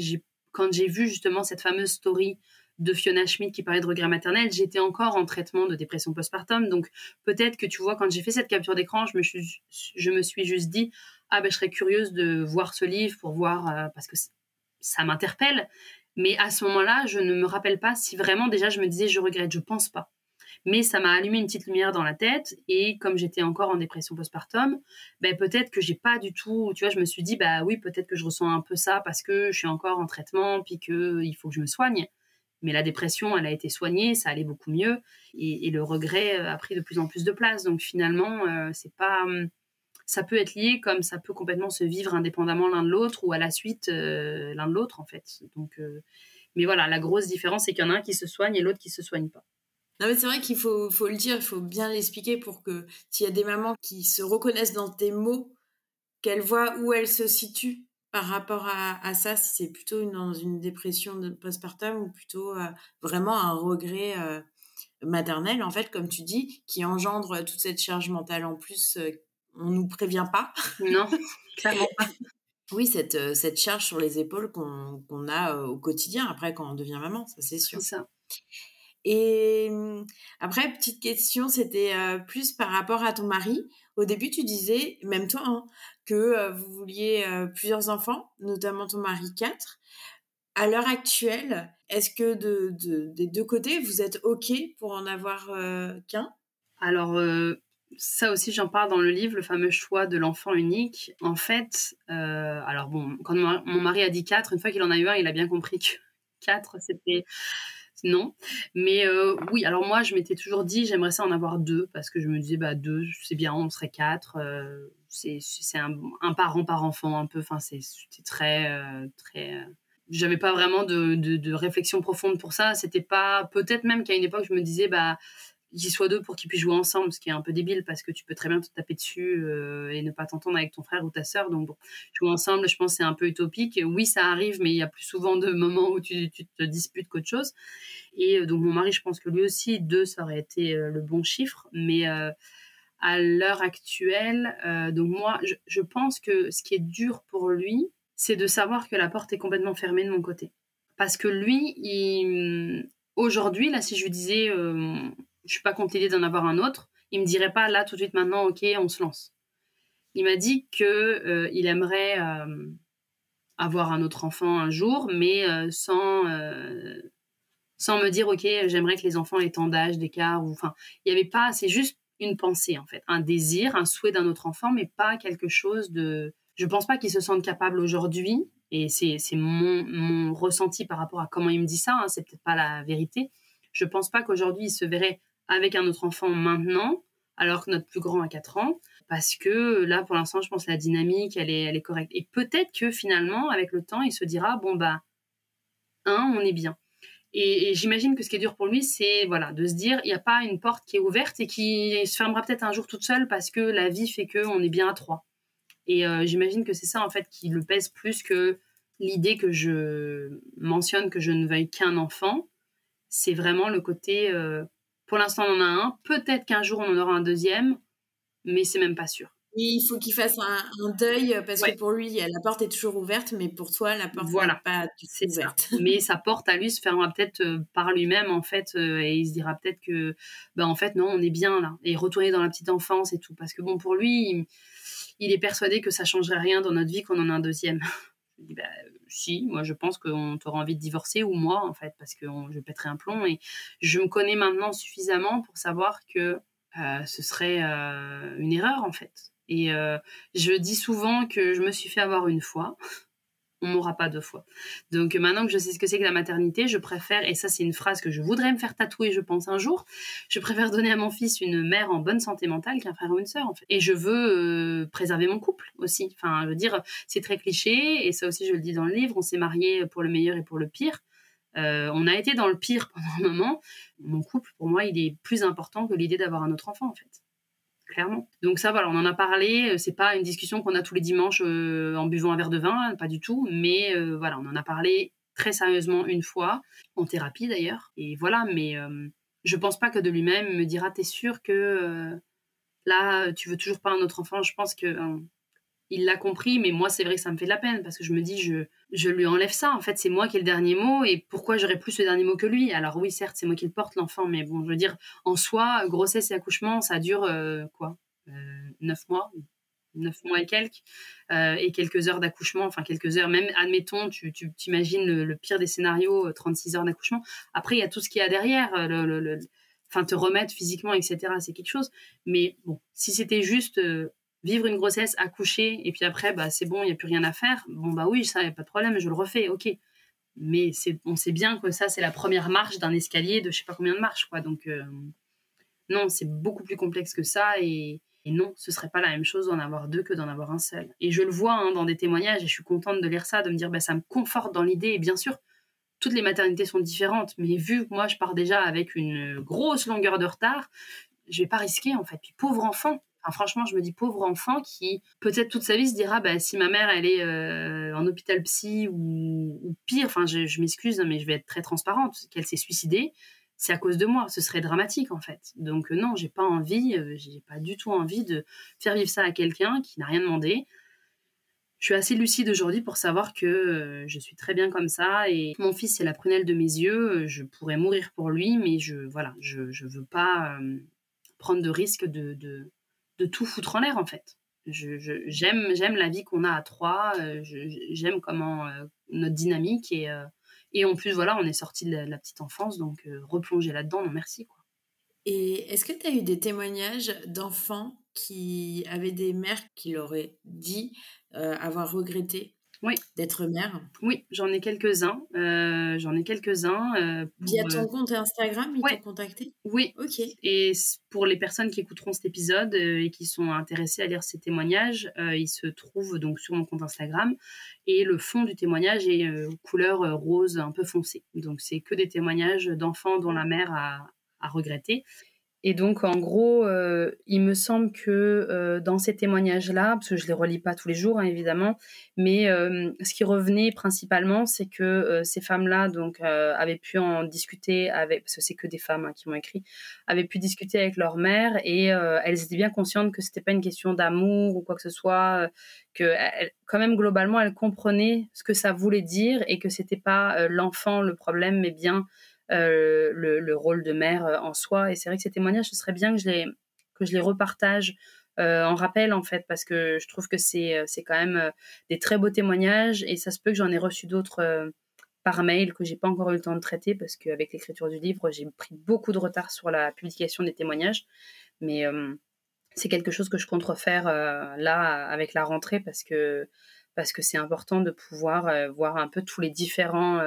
quand j'ai vu justement cette fameuse story de Fiona Schmidt qui parlait de regret maternel, j'étais encore en traitement de dépression postpartum. Donc peut-être que tu vois, quand j'ai fait cette capture d'écran, je me suis, je me suis juste dit, ah ben je serais curieuse de voir ce livre pour voir, euh, parce que ça m'interpelle. Mais à ce moment-là, je ne me rappelle pas si vraiment déjà je me disais, je regrette, je pense pas. Mais ça m'a allumé une petite lumière dans la tête et comme j'étais encore en dépression postpartum, ben peut-être que j'ai pas du tout, tu vois, je me suis dit bah oui, peut-être que je ressens un peu ça parce que je suis encore en traitement puis que il faut que je me soigne. Mais la dépression, elle a été soignée, ça allait beaucoup mieux, et, le regret euh, a pris de plus en plus de place. Donc finalement, euh, c'est pas, hum, ça peut être lié comme ça peut complètement se vivre indépendamment l'un de l'autre ou à la suite euh, l'un de l'autre en fait. Donc, mais voilà, la grosse différence, c'est qu'il y en a un qui se soigne et l'autre qui se soigne pas. Non mais c'est vrai qu'il faut, faut le dire, il faut bien l'expliquer pour que s'il y a des mamans qui se reconnaissent dans tes mots, qu'elles voient où elles se situent par rapport à, ça, si c'est plutôt une, dans une dépression de postpartum ou plutôt euh, vraiment un regret euh, maternel, en fait, comme tu dis, qui engendre toute cette charge mentale en plus, euh, on nous prévient pas. Non, clairement pas. Oui, cette, cette charge sur les épaules qu'on a au quotidien après quand on devient maman, ça c'est sûr. C'est ça. Et hum, après, petite question, c'était plus par rapport à ton mari. Au début, tu disais, même toi, hein, euh, vous vouliez euh, plusieurs enfants, notamment ton mari quatre. À l'heure actuelle, est-ce que de, des deux côtés, vous êtes OK pour en avoir euh, qu'un? Alors, ça aussi, j'en parle dans le livre, le fameux choix de l'enfant unique. En fait, alors bon, quand mon mari a dit quatre, une fois qu'il en a eu un, il a bien compris que quatre, c'était non. Mais oui, alors moi, je m'étais toujours dit, j'aimerais ça en avoir deux, parce que je me disais, bah, deux, c'est bien, on serait quatre c'est un, parent par enfant un peu. Enfin, c'est très euh, très. Euh, j'avais pas vraiment de, de, réflexion profonde pour ça. C'était pas peut-être même qu'à une époque je me disais bah qu'ils soient deux pour qu'ils puissent jouer ensemble, ce qui est un peu débile parce que tu peux très bien te taper dessus euh, et ne pas t'entendre avec ton frère ou ta sœur. Donc bon, jouer ensemble, je pense c'est un peu utopique. Oui, ça arrive, mais il y a plus souvent de moments où tu, tu te disputes qu'autre chose. Et donc mon mari, je pense que lui aussi deux, ça aurait été le bon chiffre, mais à l'heure actuelle. Euh, donc moi, je, pense que ce qui est dur pour lui, c'est de savoir que la porte est complètement fermée de mon côté. Parce que lui, aujourd'hui, là, si je lui disais, euh, je suis pas contre l'idée d'en avoir un autre, il me dirait pas là tout de suite maintenant, ok, on se lance. Il m'a dit que euh, il aimerait euh, avoir un autre enfant un jour, mais sans sans me dire ok, j'aimerais que les enfants aient tant d'âge d'écart ou enfin, il y avait pas, c'est juste une pensée en fait, un désir, un souhait d'un autre enfant, mais pas quelque chose de. Je pense pas qu'il se sente capable aujourd'hui et c'est mon, ressenti par rapport à comment il me dit ça, hein, c'est peut-être pas la vérité. Je pense pas qu'aujourd'hui il se verrait avec un autre enfant maintenant, alors que notre plus grand a 4 ans, parce que là pour l'instant je pense la dynamique elle est, elle est correcte. Et peut-être que finalement avec le temps il se dira bon bah un on est bien. Et, j'imagine que ce qui est dur pour lui, c'est voilà, de se dire, il n'y a pas une porte qui est ouverte et qui se fermera peut-être un jour toute seule parce que la vie fait qu'on est bien à trois. Et euh, j'imagine que c'est ça, en fait, qui le pèse plus que l'idée que je mentionne que je ne veuille qu'un enfant. C'est vraiment le côté, euh, pour l'instant, on en a un. Peut-être qu'un jour, on en aura un deuxième, mais c'est même pas sûr. Il faut qu'il fasse un, deuil parce que pour lui, la porte est toujours ouverte, mais pour toi, la porte n'est pas ouverte. mais sa porte à lui se fermera peut-être euh, par lui-même, en fait, et il se dira peut-être que, ben, en fait, non, on est bien là. Et retourner dans la petite enfance et tout. Parce que, bon, pour lui, il est persuadé que ça changerait rien dans notre vie qu'on en a un deuxième. je dis, bah, si, moi je pense qu'on t'aura envie de divorcer, ou moi en fait, parce que je pèterai un plomb. Et je me connais maintenant suffisamment pour savoir que euh, ce serait euh, une erreur en fait. Et euh, je dis souvent que je me suis fait avoir une fois on m'aura pas deux fois. Donc maintenant que je sais ce que c'est que la maternité, je préfère, et ça c'est une phrase que je voudrais me faire tatouer, je pense un jour, je préfère donner à mon fils une mère en bonne santé mentale qu'un frère ou une sœur. Et je veux euh, préserver mon couple aussi. Enfin, je veux dire, c'est très cliché, et ça aussi je le dis dans le livre, on s'est mariés pour le meilleur et pour le pire. Euh, on a été dans le pire pendant un moment. Mon couple, pour moi, il est plus important que l'idée d'avoir un autre enfant en fait Donc ça, voilà, on en a parlé. Euh, c'est pas une discussion qu'on a tous les dimanches euh, en buvant un verre de vin, pas du tout. Mais euh, voilà, on en a parlé très sérieusement une fois, en thérapie d'ailleurs. Et voilà, mais je pense pas que de lui-même me dira, t'es sûr que là, tu veux toujours pas un autre enfant. Je pense que il l'a compris, mais moi, c'est vrai que ça me fait de la peine parce que je me dis, je, je lui enlève ça. En fait, c'est moi qui ai le dernier mot et pourquoi j'aurais plus le dernier mot que lui? Alors oui, certes, c'est moi qui le porte, l'enfant, mais bon, je veux dire, en soi, grossesse et accouchement, ça dure euh, quoi euh, Neuf mois neuf mois et quelques, euh, et quelques heures d'accouchement, enfin quelques heures, même admettons, tu t'imagines le, pire des scénarios, 36 heures d'accouchement. Après, il y a tout ce qu'il y a derrière, le, enfin te remettre physiquement, etc. C'est quelque chose. Mais bon, si c'était juste vivre une grossesse, accoucher, et puis après, bah, c'est bon, il n'y a plus rien à faire. Bon, bah oui, ça, n'y a pas de problème, je le refais, ok. Mais on sait bien que ça, c'est la première marche d'un escalier de je sais pas combien de marches, quoi. Donc, euh, non, c'est beaucoup plus complexe que ça, et, non, ce serait pas la même chose d'en avoir deux que d'en avoir un seul. Et je le vois hein, dans des témoignages, et je suis contente de lire ça, de me dire, bah, ça me conforte dans l'idée, et bien sûr, toutes les maternités sont différentes, mais vu que moi, je pars déjà avec une grosse longueur de retard, je vais pas risquer, en fait. Puis pauvre enfant, franchement, je me dis pauvre enfant qui peut-être toute sa vie se dira bah, si ma mère elle est euh, en hôpital psy ou, pire, enfin je, m'excuse hein, mais je vais être très transparente, qu'elle s'est suicidée, c'est à cause de moi. Ce serait dramatique en fait. Donc euh, non, j'ai pas envie, euh, j'ai pas du tout envie de faire vivre ça à quelqu'un qui n'a rien demandé. Je suis assez lucide aujourd'hui pour savoir que je suis très bien comme ça et mon fils c'est la prunelle de mes yeux. Je pourrais mourir pour lui, mais je voilà, je je veux pas prendre de risque de de tout foutre en l'air en fait. j'aime, j'aime la vie qu'on a à trois, euh, j'aime comment euh, notre dynamique et, euh, et en plus voilà, on est sorti de, la, petite enfance donc replonger là-dedans, non merci quoi. Et est-ce que tu as eu des témoignages d'enfants qui avaient des mères qui leur auraient dit avoir regretté oui. d'être mère Oui, j'en ai quelques-uns. Euh, j'en ai quelques-uns. Euh, Via ton euh, compte Instagram, ils t'ont contacté? Oui. Ok. Et pour les personnes qui écouteront cet épisode et qui sont intéressées à lire ces témoignages, ils se trouvent donc sur mon compte Instagram. Et le fond du témoignage est couleur rose un peu foncé. Donc c'est que des témoignages d'enfants dont la mère a, a regretté. Et donc, en gros, euh, il me semble que euh, dans ces témoignages-là, parce que je les relis pas tous les jours, hein, évidemment, mais euh, ce qui revenait principalement, c'est que ces femmes-là, donc, avaient pu en discuter avec, parce que c'est que des femmes hein, qui m'ont écrit, avaient pu discuter avec leur mère et elles étaient bien conscientes que c'était pas une question d'amour ou quoi que ce soit, que quand même globalement, elles comprenaient ce que ça voulait dire et que c'était pas l'enfant le problème, mais bien euh, le, rôle de mère euh, en soi. Et c'est vrai que ces témoignages, ce serait bien que je les, que je les repartage euh, en rappel, en fait, parce que je trouve que c'est, c'est quand même des très beaux témoignages et ça se peut que j'en ai reçu d'autres par mail que j'ai pas encore eu le temps de traiter parce qu'avec l'écriture du livre, j'ai pris beaucoup de retard sur la publication des témoignages. Mais c'est quelque chose que je compte refaire là avec la rentrée parce que parce que c'est important de pouvoir voir un peu tous les différents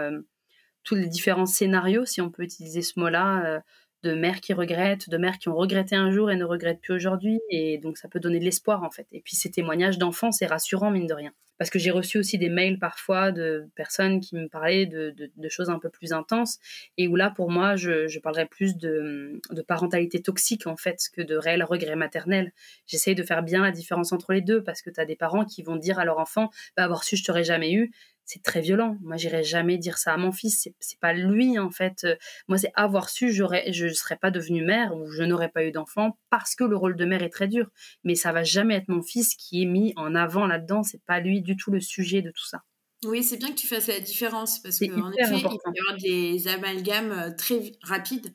tous les différents scénarios, si on peut utiliser ce mot-là, euh, de mères qui regrettent, de mères qui ont regretté un jour et ne regrettent plus aujourd'hui. Et donc, ça peut donner de l'espoir, en fait. Et puis, ces témoignages d'enfants, c'est rassurant, mine de rien. Parce que j'ai reçu aussi des mails parfois de personnes qui me parlaient de, choses un peu plus intenses. Et où là, pour moi, je, parlerais plus de, parentalité toxique, en fait, que de réel regret maternel. J'essaye de faire bien la différence entre les deux parce que tu as des parents qui vont dire à leur enfant, bah, avoir su, je t'aurais jamais eu c'est très violent. Moi, j'irais jamais dire ça à mon fils. C'est, pas lui, en fait. Euh, moi, c'est avoir su, j'aurais, je ne serais pas devenue mère ou je n'aurais pas eu d'enfant parce que le rôle de mère est très dur. Mais ça va jamais être mon fils qui est mis en avant là-dedans. C'est pas lui du tout le sujet de tout ça. Oui, c'est bien que tu fasses la différence parce qu'en effet, il peut y avoir des amalgames euh, très rapides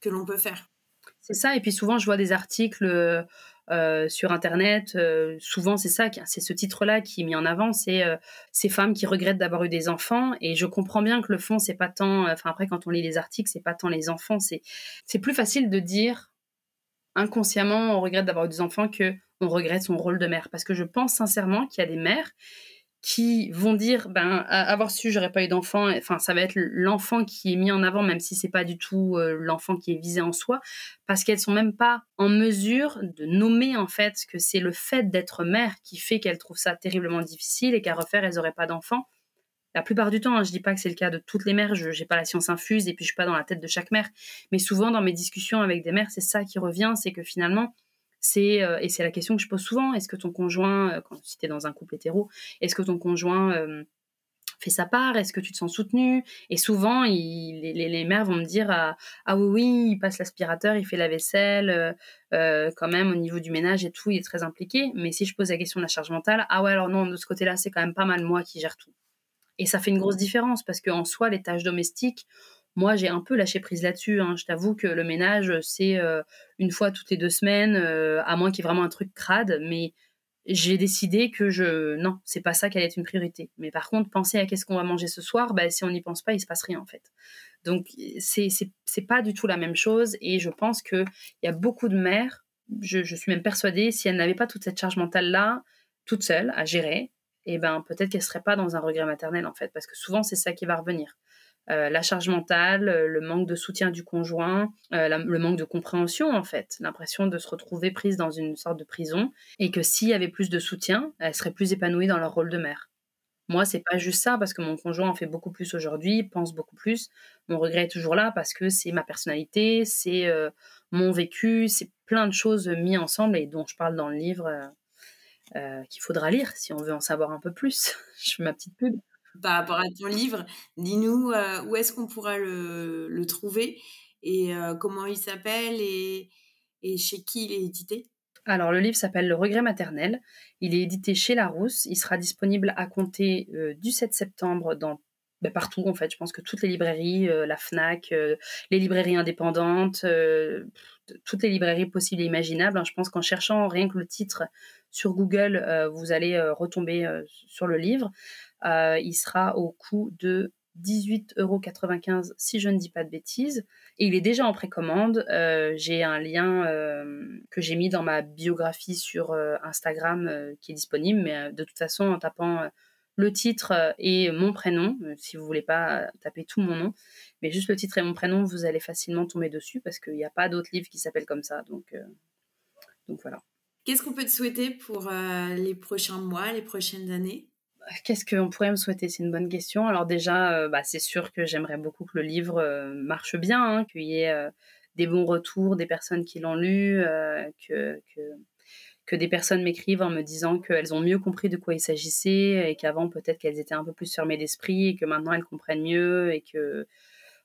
que l'on peut faire. C'est ça. Et puis souvent, je vois des articles euh, sur Internet. Euh, souvent, c'est ça, c'est ce titre-là qui est mis en avant, c'est euh, ces femmes qui regrettent d'avoir eu des enfants. Et je comprends bien que le fond, c'est pas tant. Enfin, après, quand on lit les articles, c'est pas tant les enfants. C'est c'est plus facile de dire inconsciemment, on regrette d'avoir eu des enfants que on regrette son rôle de mère. Parce que je pense sincèrement qu'il y a des mères qui vont dire ben avoir su j'aurais pas eu d'enfant enfin ça va être l'enfant qui est mis en avant même si c'est pas du tout euh, l'enfant qui est visé en soi parce qu'elles sont même pas en mesure de nommer en fait que c'est le fait d'être mère qui fait qu'elles trouvent ça terriblement difficile et qu'à refaire elles auraient pas d'enfant. La plupart du temps, hein, je dis pas que c'est le cas de toutes les mères, je n'ai pas la science infuse et puis je suis pas dans la tête de chaque mère, mais souvent dans mes discussions avec des mères, c'est ça qui revient, c'est que finalement, c'est euh, et c'est la question que je pose souvent est-ce que ton conjoint euh, quand tu es dans un couple hétéro est-ce que ton conjoint euh, fait sa part? Est-ce que tu te sens soutenu Et souvent, les, mères vont me dire ah, ah, oui, oui, il passe l'aspirateur, il fait la vaisselle, quand même au niveau du ménage et tout, il est très impliqué. Mais si je pose la question de la charge mentale, ah ouais, alors non, de ce côté-là, c'est quand même pas mal moi qui gère tout. Et ça fait une grosse différence parce qu'en soi, les tâches domestiques, moi, j'ai un peu lâché prise là-dessus. Hein. Je t'avoue que le ménage, c'est euh, une fois toutes les deux semaines, euh, à moins qu'il y ait vraiment un truc crade. Mais j'ai décidé que je non, c'est pas ça qui allait être une priorité. Mais par contre, penser à qu'est-ce qu'on va manger ce soir, bah, si on n'y pense pas, il se passe rien en fait. Donc c'est c'est pas du tout la même chose. Et je pense que il y a beaucoup de mères. Je, suis même persuadée, si elles n'avaient pas toute cette charge mentale là, toute seule à gérer, eh ben peut-être qu'elles seraient pas dans un regret maternel en fait, parce que souvent c'est ça qui va revenir. Euh, la charge mentale, euh, le manque de soutien du conjoint, euh, le manque de compréhension en fait, l'impression de se retrouver prise dans une sorte de prison et que s'il y avait plus de soutien, elles seraient plus épanouies dans leur rôle de mère. Moi, c'est pas juste ça parce que mon conjoint en fait beaucoup plus aujourd'hui, pense beaucoup plus. Mon regret est toujours là parce que c'est ma personnalité, c'est mon vécu, c'est plein de choses mis ensemble et dont je parle dans le livre qu'il faudra lire si on veut en savoir un peu plus. je fais ma petite pub par rapport à ton livre. Dis-nous euh, où est-ce qu'on pourra le, trouver et euh, comment il s'appelle et, chez qui il est édité? Alors, le livre s'appelle Le regret maternel. Il est édité chez Larousse. Il sera disponible à compter euh, du 7 septembre dans ben, partout en fait. Je pense que toutes les librairies, la Fnac, les librairies indépendantes, toutes les librairies possibles et imaginables. Hein. Je pense qu'en cherchant rien que le titre sur Google, vous allez retomber sur le livre. Euh, il sera au coût de 18,95 euros si je ne dis pas de bêtises. Et il est déjà en précommande. Euh, j'ai un lien euh, que j'ai mis dans ma biographie sur Instagram qui est disponible, mais de toute façon, en tapant le titre et mon prénom, si vous voulez pas taper tout mon nom, mais juste le titre et mon prénom, vous allez facilement tomber dessus parce qu'il n'y a pas d'autres livres qui s'appellent comme ça. Donc, donc voilà. Qu'est-ce qu'on peut te souhaiter pour les prochains mois, les prochaines années? Qu'est-ce qu'on pourrait me souhaiter? C'est une bonne question. Alors déjà, euh, bah, c'est sûr que j'aimerais beaucoup que le livre euh, marche bien, hein, qu'il y ait euh, des bons retours des personnes qui l'ont lu, que, que, que des personnes m'écrivent en me disant qu'elles ont mieux compris de quoi il s'agissait et qu'avant peut-être qu'elles étaient un peu plus fermées d'esprit et que maintenant elles comprennent mieux et que,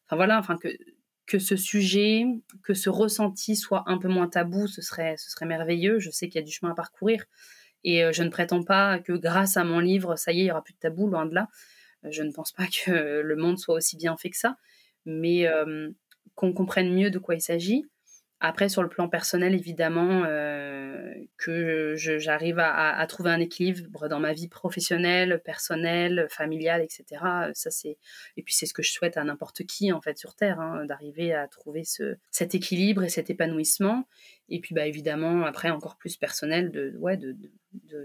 enfin voilà, enfin que que ce sujet, que ce ressenti soit un peu moins tabou, ce serait, merveilleux. Je sais qu'il y a du chemin à parcourir. Et je ne prétends pas que grâce à mon livre, ça y est, il n'y aura plus de tabou, loin de là. Je ne pense pas que le monde soit aussi bien fait que ça. Mais qu'on comprenne mieux de quoi il s'agit, après, sur le plan personnel, évidemment, euh, que j'arrive à, trouver un équilibre dans ma vie professionnelle, personnelle, familiale, etc. Ça, c'est et puis c'est ce que je souhaite à n'importe qui en fait sur Terre, hein, d'arriver à trouver ce, cet équilibre et cet épanouissement. Et puis, bah évidemment, après encore plus personnel, de ouais, de,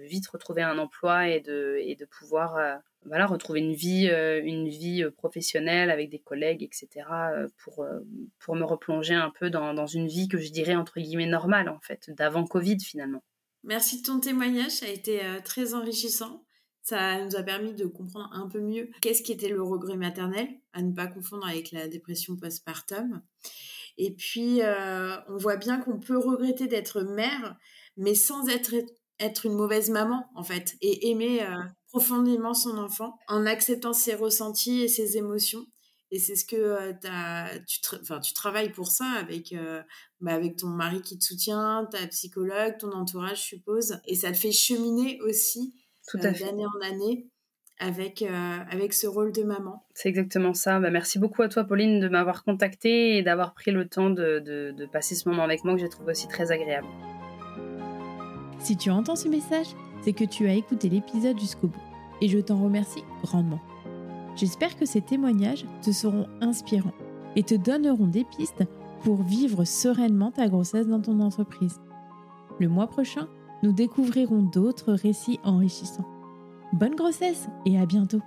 vite retrouver un emploi et de et de pouvoir euh, voilà, retrouver une vie, euh, une vie euh, professionnelle avec des collègues, etc., pour, pour me replonger un peu dans, dans, une vie que je dirais entre guillemets normale, en fait, d'avant Covid finalement. Merci de ton témoignage, ça a été très enrichissant. Ça nous a permis de comprendre un peu mieux qu'est-ce qui était le regret maternel, à ne pas confondre avec la dépression postpartum. Et puis, on voit bien qu'on peut regretter d'être mère, mais sans être, être une mauvaise maman, en fait, et aimer profondément son enfant en acceptant ses ressentis et ses émotions. Et c'est ce que euh, as, tu, tu travailles pour ça avec, euh, bah, avec ton mari qui te soutient, ta psychologue, ton entourage, je suppose. Et ça te fait cheminer aussi euh, d'année en année avec, avec ce rôle de maman. C'est exactement ça. Bah, merci beaucoup à toi, Pauline, de m'avoir contactée et d'avoir pris le temps de, de, de passer ce moment avec moi que j'ai trouvé aussi très agréable. Si tu entends ce message, c'est que tu as écouté l'épisode jusqu'au bout. Et je t'en remercie grandement. J'espère que ces témoignages te seront inspirants et te donneront des pistes pour vivre sereinement ta grossesse dans ton entreprise. Le mois prochain, nous découvrirons d'autres récits enrichissants. Bonne grossesse et à bientôt